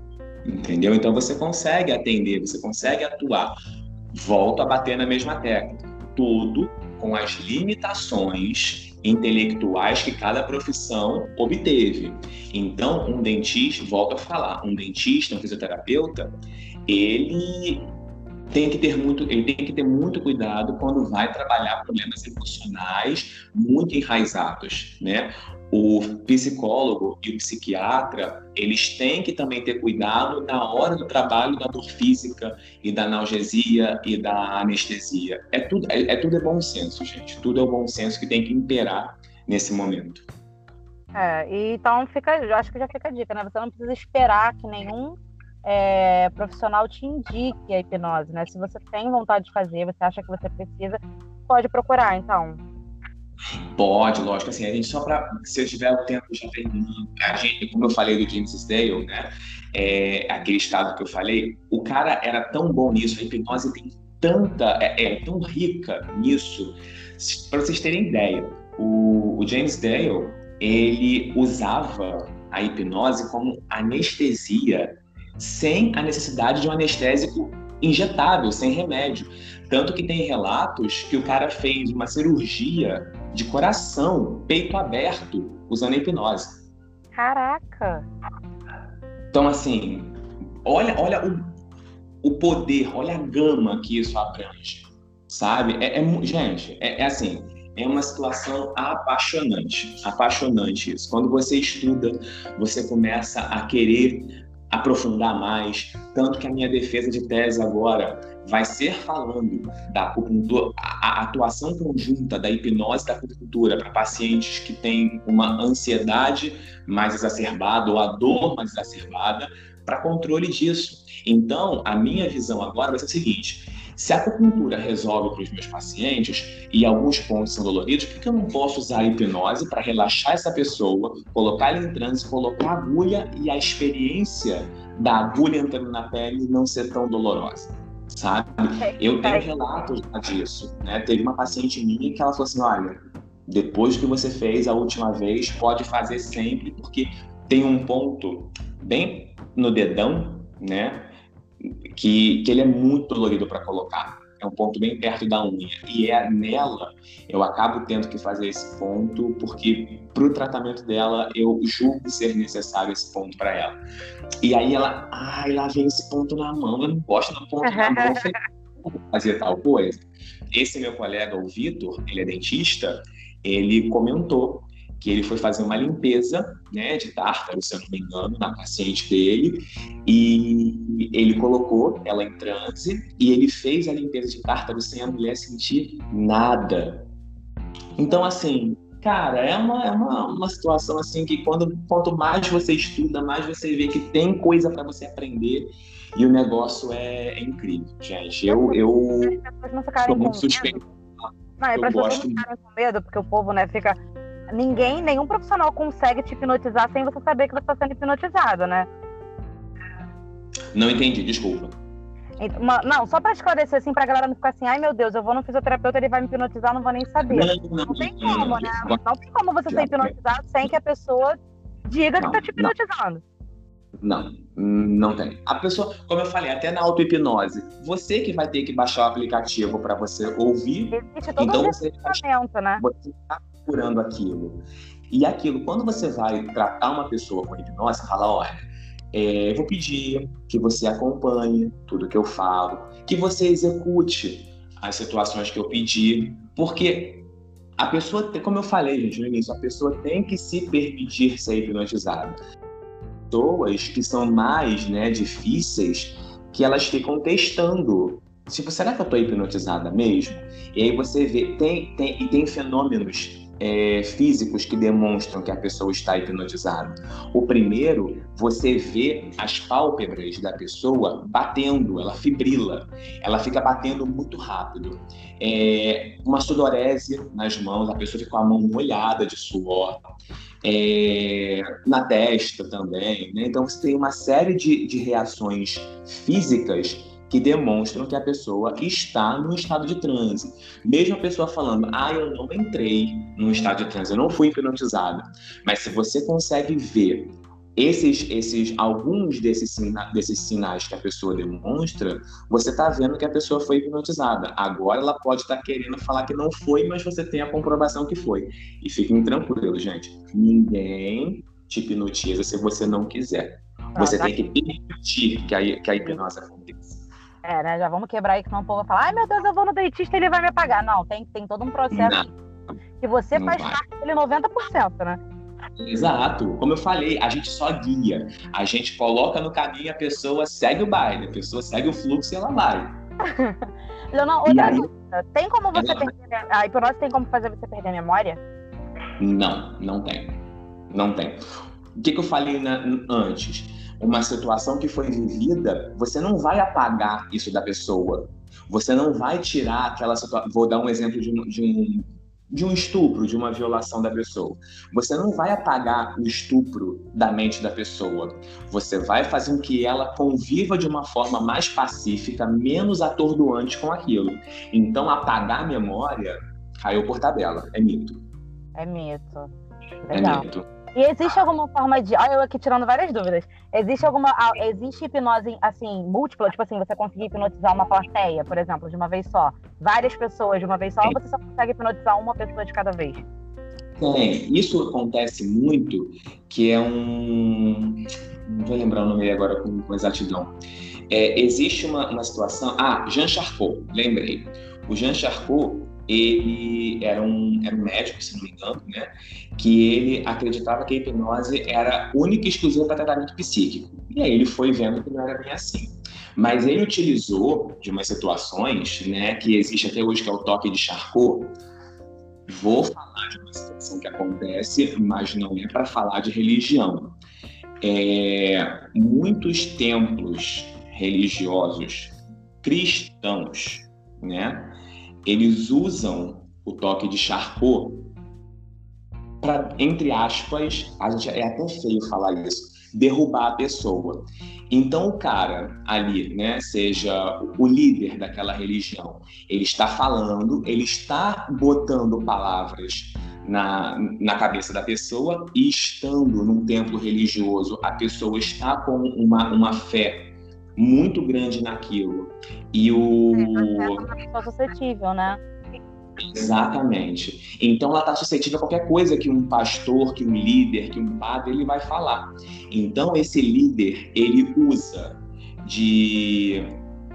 Entendeu? Então você consegue atender, você consegue atuar. Volto a bater na mesma tecla. Tudo com as limitações intelectuais que cada profissão obteve. Então, um dentista, volto a falar, um dentista, um fisioterapeuta, ele tem que ter muito, ele tem que ter muito cuidado quando vai trabalhar problemas emocionais muito enraizados, né? O psicólogo e o psiquiatra, eles têm que também ter cuidado na hora do trabalho da dor física e da analgesia e da anestesia. É tudo é, é tudo é bom senso, gente. Tudo é o bom senso que tem que imperar nesse momento. É, então fica, acho que já fica a dica, né? Você não precisa esperar que nenhum é, profissional te indique a hipnose, né? Se você tem vontade de fazer, você acha que você precisa, pode procurar, então. Pode, lógico, assim, a gente só para se eu tiver o tempo já terminando, a gente, como eu falei do James Dale, né, é, aquele estado que eu falei, o cara era tão bom nisso, a hipnose tem tanta, é, é tão rica nisso, para vocês terem ideia, o, o James Dale, ele usava a hipnose como anestesia, sem a necessidade de um anestésico injetável, sem remédio. Tanto que tem relatos que o cara fez uma cirurgia de coração, peito aberto, usando a hipnose. Caraca! Então, assim, olha, olha o, o poder, olha a gama que isso abrange, sabe? É, é gente, é, é assim, é uma situação apaixonante, apaixonante isso. Quando você estuda, você começa a querer aprofundar mais, tanto que a minha defesa de tese agora vai ser falando da a atuação conjunta da hipnose da acupuntura para pacientes que têm uma ansiedade mais exacerbada ou a dor mais exacerbada, para controle disso. Então, a minha visão agora vai ser a seguinte: se a acupuntura resolve para os meus pacientes e alguns pontos são doloridos, por que eu não posso usar a hipnose para relaxar essa pessoa, colocar ela em transe, colocar a agulha e a experiência da agulha entrando na pele não ser tão dolorosa? Sabe? Eu tenho relatos disso. Né? Teve uma paciente minha que ela falou assim: olha, depois que você fez a última vez, pode fazer sempre, porque tem um ponto bem no dedão, né? que, que ele é muito dolorido para colocar. É um ponto bem perto da unha. E é nela, eu acabo tendo que fazer esse ponto, porque para o tratamento dela, eu julgo ser necessário esse ponto para ela. E aí ela, ai, lá vem esse ponto na mão, eu não gosto do ponto na mão, fazer tal coisa. Esse meu colega, o Vitor, ele é dentista, ele comentou que ele foi fazer uma limpeza né, de tártaro, se eu não me engano, na paciente dele, e ele colocou ela em transe e ele fez a limpeza de tártaro sem a mulher sentir nada. Então, assim, cara, é uma, é uma, uma situação assim que quando, quanto mais você estuda, mais você vê que tem coisa para você aprender e o negócio é, é incrível, gente. Eu, eu estou muito suspeito. Não, é as pessoas não ficarem com medo, porque o povo, né, fica ninguém, nenhum profissional consegue te hipnotizar sem você saber que você está sendo hipnotizado, né? Não entendi, desculpa. Não, só para esclarecer assim, pra galera não ficar assim, ai meu Deus, eu vou no fisioterapeuta, ele vai me hipnotizar, não vou nem saber. Não, não, não tem como, né? Não tem como você ser hipnotizado sem que a pessoa diga que tá te hipnotizando. Não, não tem. A pessoa, como eu falei, até na auto-hipnose, você que vai ter que baixar o aplicativo para você ouvir. Existe todo então você, né? Você está procurando aquilo. E aquilo, quando você vai tratar uma pessoa com hipnose, fala, olha, é, eu vou pedir que você acompanhe tudo que eu falo, que você execute as situações que eu pedi, porque a pessoa, como eu falei, gente, no início, a pessoa tem que se permitir ser hipnotizada. Pessoas que são mais né, difíceis, que elas ficam testando. Tipo, será que eu estou hipnotizada mesmo? E aí você vê, tem, tem, e tem fenômenos é, físicos que demonstram que a pessoa está hipnotizada. O primeiro, você vê as pálpebras da pessoa batendo, ela fibrila, ela fica batendo muito rápido. É, uma sudorese nas mãos, a pessoa fica com a mão molhada de suor. É, na testa também. Né? Então, você tem uma série de, de reações físicas que demonstram que a pessoa está no estado de transe. Mesmo a pessoa falando, ah, eu não entrei no estado de transe, eu não fui hipnotizada. Mas se você consegue ver esses, esses, alguns desses, sina, desses sinais que a pessoa demonstra, você está vendo que a pessoa foi hipnotizada. Agora ela pode estar tá querendo falar que não foi, mas você tem a comprovação que foi. E fiquem tranquilos, gente. Ninguém te hipnotiza se você não quiser. Você tem que permitir que a, que a hipnose aconteça. É, né? Já vamos quebrar aí, que senão o povo vai falar, ai meu Deus, eu vou no dentista e ele vai me pagar. Não, tem, tem todo um processo não, que você faz vai. parte dele 90%, né? Exato. Como eu falei, a gente só guia. A gente coloca no caminho, a pessoa segue o baile, a pessoa segue o fluxo e ela vai. Leonão, outra aí, dúvida. Tem como você ela... perder. A hipnose tem como fazer você perder a memória? Não, não tem. Não tem. O que, que eu falei na, antes? uma situação que foi vivida, você não vai apagar isso da pessoa. Você não vai tirar aquela situação. Vou dar um exemplo de um, de um, de um estupro, de uma violação da pessoa. Você não vai apagar o estupro da mente da pessoa. Você vai fazer com que ela conviva de uma forma mais pacífica, menos atordoante com aquilo. Então, apagar a memória caiu por tabela. É mito. É mito. É Legal. É mito. E existe alguma forma de. Olha, eu aqui tirando várias dúvidas. Existe alguma. Existe hipnose, assim, múltipla? Tipo assim, você conseguir hipnotizar uma plateia, por exemplo, de uma vez só? Várias pessoas de uma vez só, ou você só consegue hipnotizar uma pessoa de cada vez? Tem. Isso acontece muito, que é um. Não vou lembrar o nome agora com, com exatidão. É, existe uma, uma situação. Ah, Jean Charcot, lembrei. O Jean Charcot, ele era um, era um médico, se não me engano, né? Que ele acreditava que a hipnose era única e exclusiva para tratamento psíquico. E aí ele foi vendo que não era bem assim. Mas ele utilizou de umas situações, né, que existe até hoje, que é o toque de Charcot. Vou falar de uma situação que acontece, mas não é para falar de religião. É, muitos templos religiosos cristãos, né, eles usam o toque de Charcot para, entre aspas, a gente é até feio falar isso, derrubar a pessoa. Então o cara ali, né, seja o líder daquela religião, ele está falando, ele está botando palavras na, na cabeça da pessoa e estando num templo religioso, a pessoa está com uma, uma fé muito grande naquilo. E o. É, pessoa suscetível, né? Exatamente. Então ela está suscetível a qualquer coisa que um pastor, que um líder, que um padre ele vai falar. Então esse líder ele usa de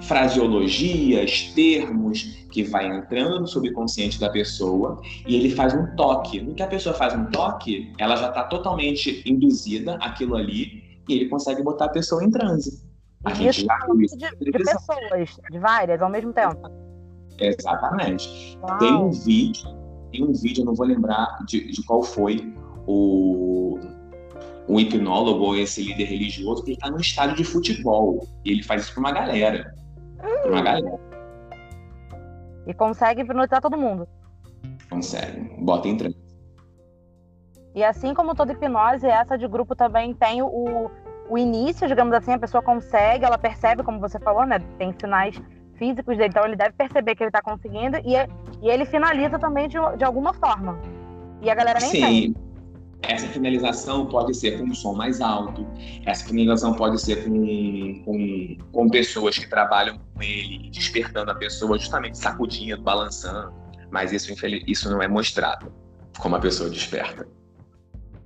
fraseologias, termos que vai entrando no subconsciente da pessoa e ele faz um toque. No que a pessoa faz um toque, ela já está totalmente induzida aquilo ali e ele consegue botar a pessoa em transe. A gente já viu isso de, de pessoas, de várias ao mesmo tempo. Exatamente. Uau. Tem um vídeo, tem um vídeo, eu não vou lembrar de, de qual foi o, o hipnólogo ou esse líder religioso, que está num estádio de futebol. E ele faz isso para uma galera. Pra uma galera. E consegue hipnotizar todo mundo. Consegue. Bota em transe. E assim como toda hipnose, essa de grupo também tem o, o início, digamos assim, a pessoa consegue, ela percebe, como você falou, né? Tem sinais físicos dele, então ele deve perceber que ele está conseguindo e, e ele finaliza também de, de alguma forma. E a galera nem Sim. Essa finalização pode ser com um som mais alto, essa finalização pode ser com, com, com pessoas que trabalham com ele, despertando a pessoa, justamente sacudindo, balançando, mas isso, isso não é mostrado como a pessoa desperta.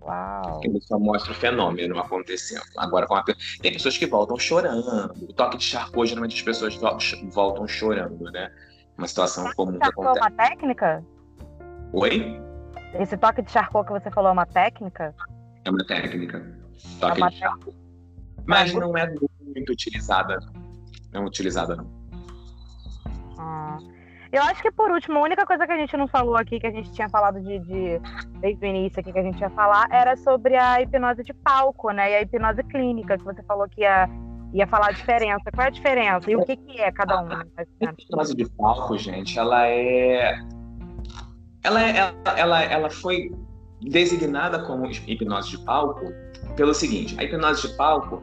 Uau. Ele só mostra o fenômeno acontecendo. Agora, a... tem pessoas que voltam chorando. O toque de Charcot, geralmente as pessoas voltam chorando, né? Uma situação comum que acontece. É uma técnica? Oi? Esse toque de Charcot que você falou é uma técnica? É uma técnica. Toque é uma de Charcot. Mas não é muito utilizada. Não é utilizada, não. Ah. Eu acho que por último, a única coisa que a gente não falou aqui, que a gente tinha falado de, de desde o início aqui que a gente ia falar, era sobre a hipnose de palco, né? E a hipnose clínica, que você falou que ia, ia falar a diferença. Qual é a diferença? E o que, que é cada um? A hipnose de palco, gente, ela é. Ela, é, ela, ela, ela foi designada como hipnose de palco pelo seguinte: a hipnose de palco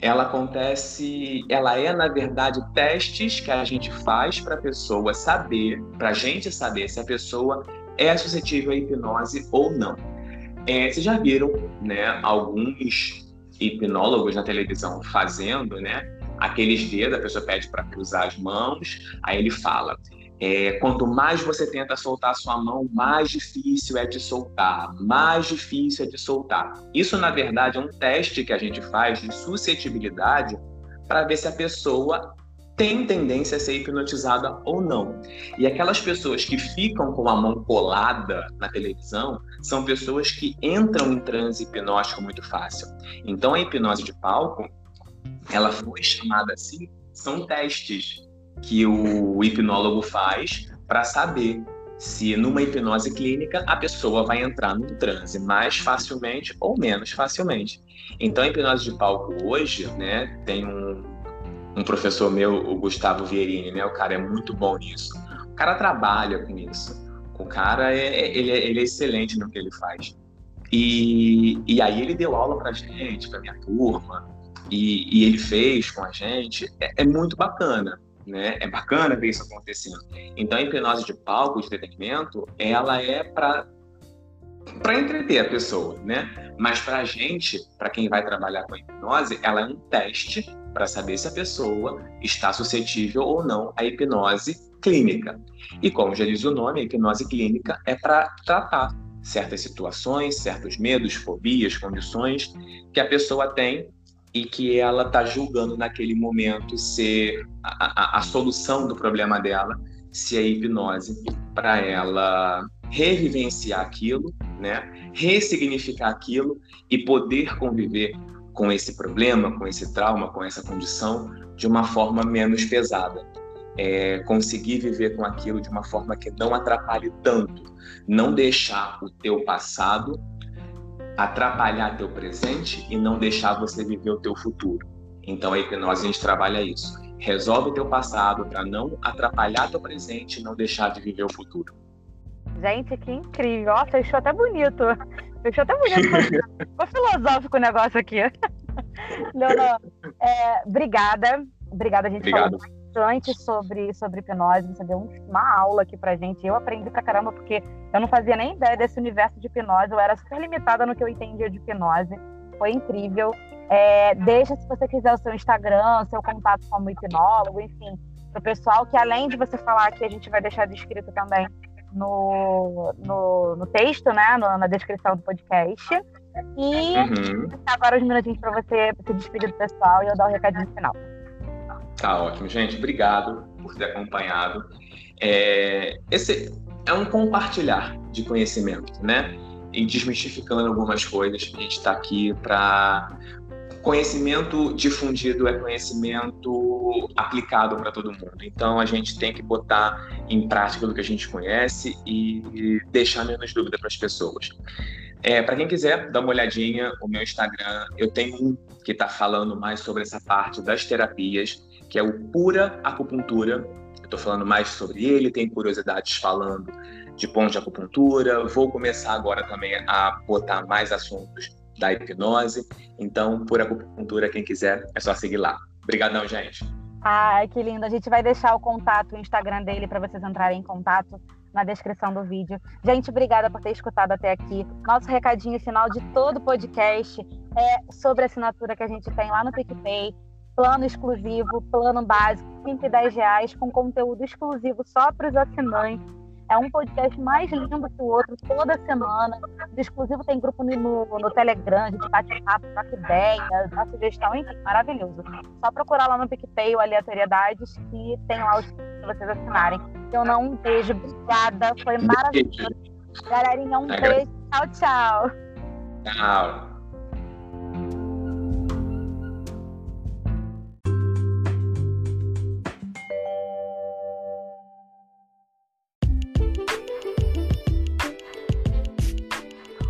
ela acontece, ela é na verdade testes que a gente faz para a pessoa saber, para a gente saber se a pessoa é suscetível à hipnose ou não. É, vocês já viram, né, alguns hipnólogos na televisão fazendo, né, aqueles dedos, a pessoa pede para cruzar as mãos, aí ele fala: é, quanto mais você tenta soltar sua mão, mais difícil é de soltar, mais difícil é de soltar. Isso, na verdade, é um teste que a gente faz de suscetibilidade para ver se a pessoa tem tendência a ser hipnotizada ou não. E aquelas pessoas que ficam com a mão colada na televisão são pessoas que entram em transe hipnótico muito fácil. Então, a hipnose de palco, ela foi chamada assim, são testes que o hipnólogo faz para saber se numa hipnose clínica a pessoa vai entrar num transe mais facilmente ou menos facilmente. Então, a hipnose de palco hoje, né, tem um, um professor meu, o Gustavo Vierini, né, o cara é muito bom nisso. O cara trabalha com isso. O cara é, é ele, é, ele é excelente no que ele faz. E, e aí ele deu aula pra gente, pra minha turma, e, e ele fez com a gente. É, é muito bacana né? É bacana ver isso acontecendo. Então, a hipnose de palco, de entretenimento, ela é para para entreter a pessoa, né? Mas para a gente, para quem vai trabalhar com a hipnose, ela é um teste para saber se a pessoa está suscetível ou não à hipnose clínica. E como já diz o nome, a hipnose clínica é para tratar certas situações, certos medos, fobias, condições que a pessoa tem e que ela está julgando naquele momento ser a, a, a, solução do problema dela, se é hipnose, para ela revivenciar aquilo, né? ressignificar aquilo e poder conviver com esse problema, com esse trauma, com essa condição de uma forma menos pesada. É, conseguir viver com aquilo de uma forma que não atrapalhe tanto, não deixar o teu passado atrapalhar teu presente e não deixar você viver o teu futuro. Então a hipnose a gente trabalha isso. Resolve o teu passado para não atrapalhar teu presente e não deixar de viver o futuro. Gente, que incrível. Ó, fechou até bonito. Fechou até bonito. Ficou filosófico o negócio aqui. Leonor, é, obrigada. Obrigada, a gente Obrigado. falou bastante sobre, sobre hipnose, você deu uma aula aqui pra gente. Eu aprendi pra caramba, porque eu não fazia nem ideia desse universo de hipnose, eu era super limitada no que eu entendia de hipnose. Foi incrível. É, deixa, se você quiser, o seu Instagram, seu contato como hipnólogo, enfim, pro pessoal, que além de você falar aqui, a gente vai deixar descrito também no, no, no texto, né, no, na descrição do podcast. E uhum. agora os minutinhos para você se despedir do pessoal e eu dar o um recadinho final. Tá ótimo, gente. Obrigado por ter acompanhado. É, esse é um compartilhar de conhecimento, né? E desmistificando algumas coisas. A gente está aqui para conhecimento difundido é conhecimento aplicado para todo mundo. Então a gente tem que botar em prática o que a gente conhece e deixar menos dúvida para as pessoas. É, para quem quiser dar uma olhadinha, o meu Instagram, eu tenho um que está falando mais sobre essa parte das terapias, que é o Pura Acupuntura. Eu estou falando mais sobre ele, tem curiosidades falando de ponto de acupuntura. Vou começar agora também a botar mais assuntos da hipnose. Então, Pura Acupuntura, quem quiser, é só seguir lá. Obrigadão, gente. Ai, que lindo. A gente vai deixar o contato, o Instagram dele, para vocês entrarem em contato na descrição do vídeo. Gente, obrigada por ter escutado até aqui. Nosso recadinho final de todo o podcast é sobre a assinatura que a gente tem lá no PicPay. Plano exclusivo, plano básico, 110 reais, com conteúdo exclusivo só para os assinantes. É um podcast mais lindo que o outro, toda semana. O exclusivo tem grupo no, no Telegram, a gente bate papo, troca ideia, dá sugestão, enfim, maravilhoso. Só procurar lá no PicPay o Aleatoriedades que tem lá os para vocês assinarem. Eu não um beijo, obrigada, foi maravilhoso. Galerinha, um beijo, tchau, tchau. Tchau.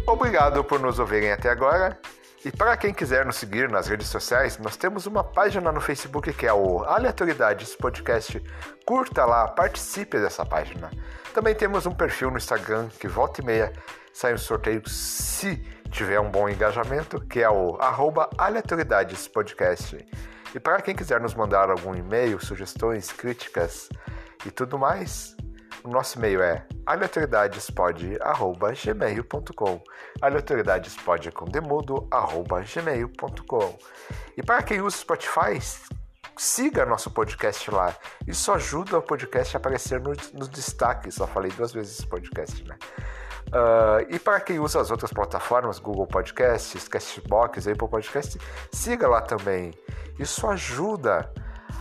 Obrigado por nos ouvirem até agora. E para quem quiser nos seguir nas redes sociais, nós temos uma página no Facebook que é o Aleatoriedades Podcast. Curta lá, participe dessa página. Também temos um perfil no Instagram que volta e meia sai um sorteio se tiver um bom engajamento, que é o arroba Aleatoriedades Podcast. E para quem quiser nos mandar algum e-mail, sugestões, críticas e tudo mais, nosso e-mail é aleatoriedadespod.gmail.com aleatoriedadespod com demudo.gmail.com E para quem usa Spotify, siga nosso podcast lá. Isso ajuda o podcast a aparecer nos, nos destaques. Só falei duas vezes esse podcast, né? Uh, e para quem usa as outras plataformas, Google Podcasts, Castbox, Apple Podcasts, siga lá também. Isso ajuda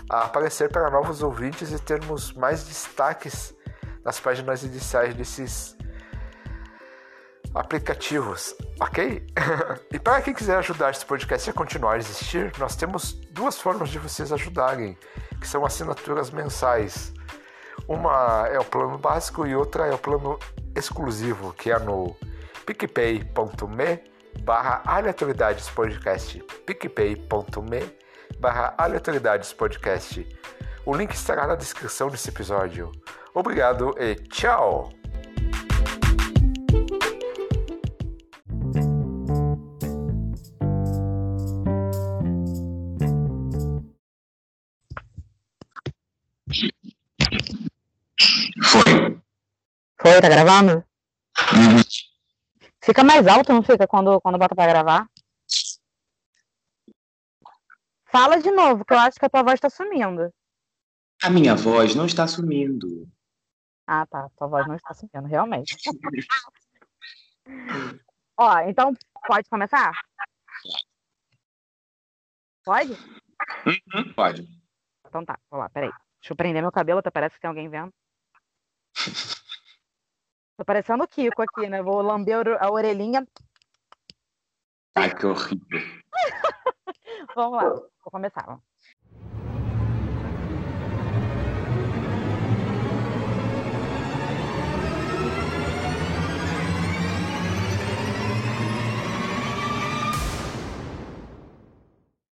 a aparecer para novos ouvintes e termos mais destaques nas páginas iniciais desses aplicativos, ok? e para quem quiser ajudar esse podcast a continuar a existir, nós temos duas formas de vocês ajudarem, que são assinaturas mensais. Uma é o plano básico e outra é o plano exclusivo, que é no picpay.me barra aleatoriedades podcast picpay.me barra aleatoriedades podcast o link estará na descrição desse episódio. Obrigado e tchau! Foi. Foi, tá gravando? Uhum. Fica mais alto, não fica, quando, quando bota pra gravar? Fala de novo, que eu acho que a tua voz tá sumindo. A minha voz não está sumindo. Ah, tá. Tua voz não está sumindo, realmente. Ó, então pode começar? Pode? Uhum, pode. Então tá, vou lá, peraí. Deixa eu prender meu cabelo, até parece que tem alguém vendo. Tô parecendo o Kiko aqui, né? Vou lamber a orelhinha. Ai, que horrível. Vamos lá, vou começar. Vamos.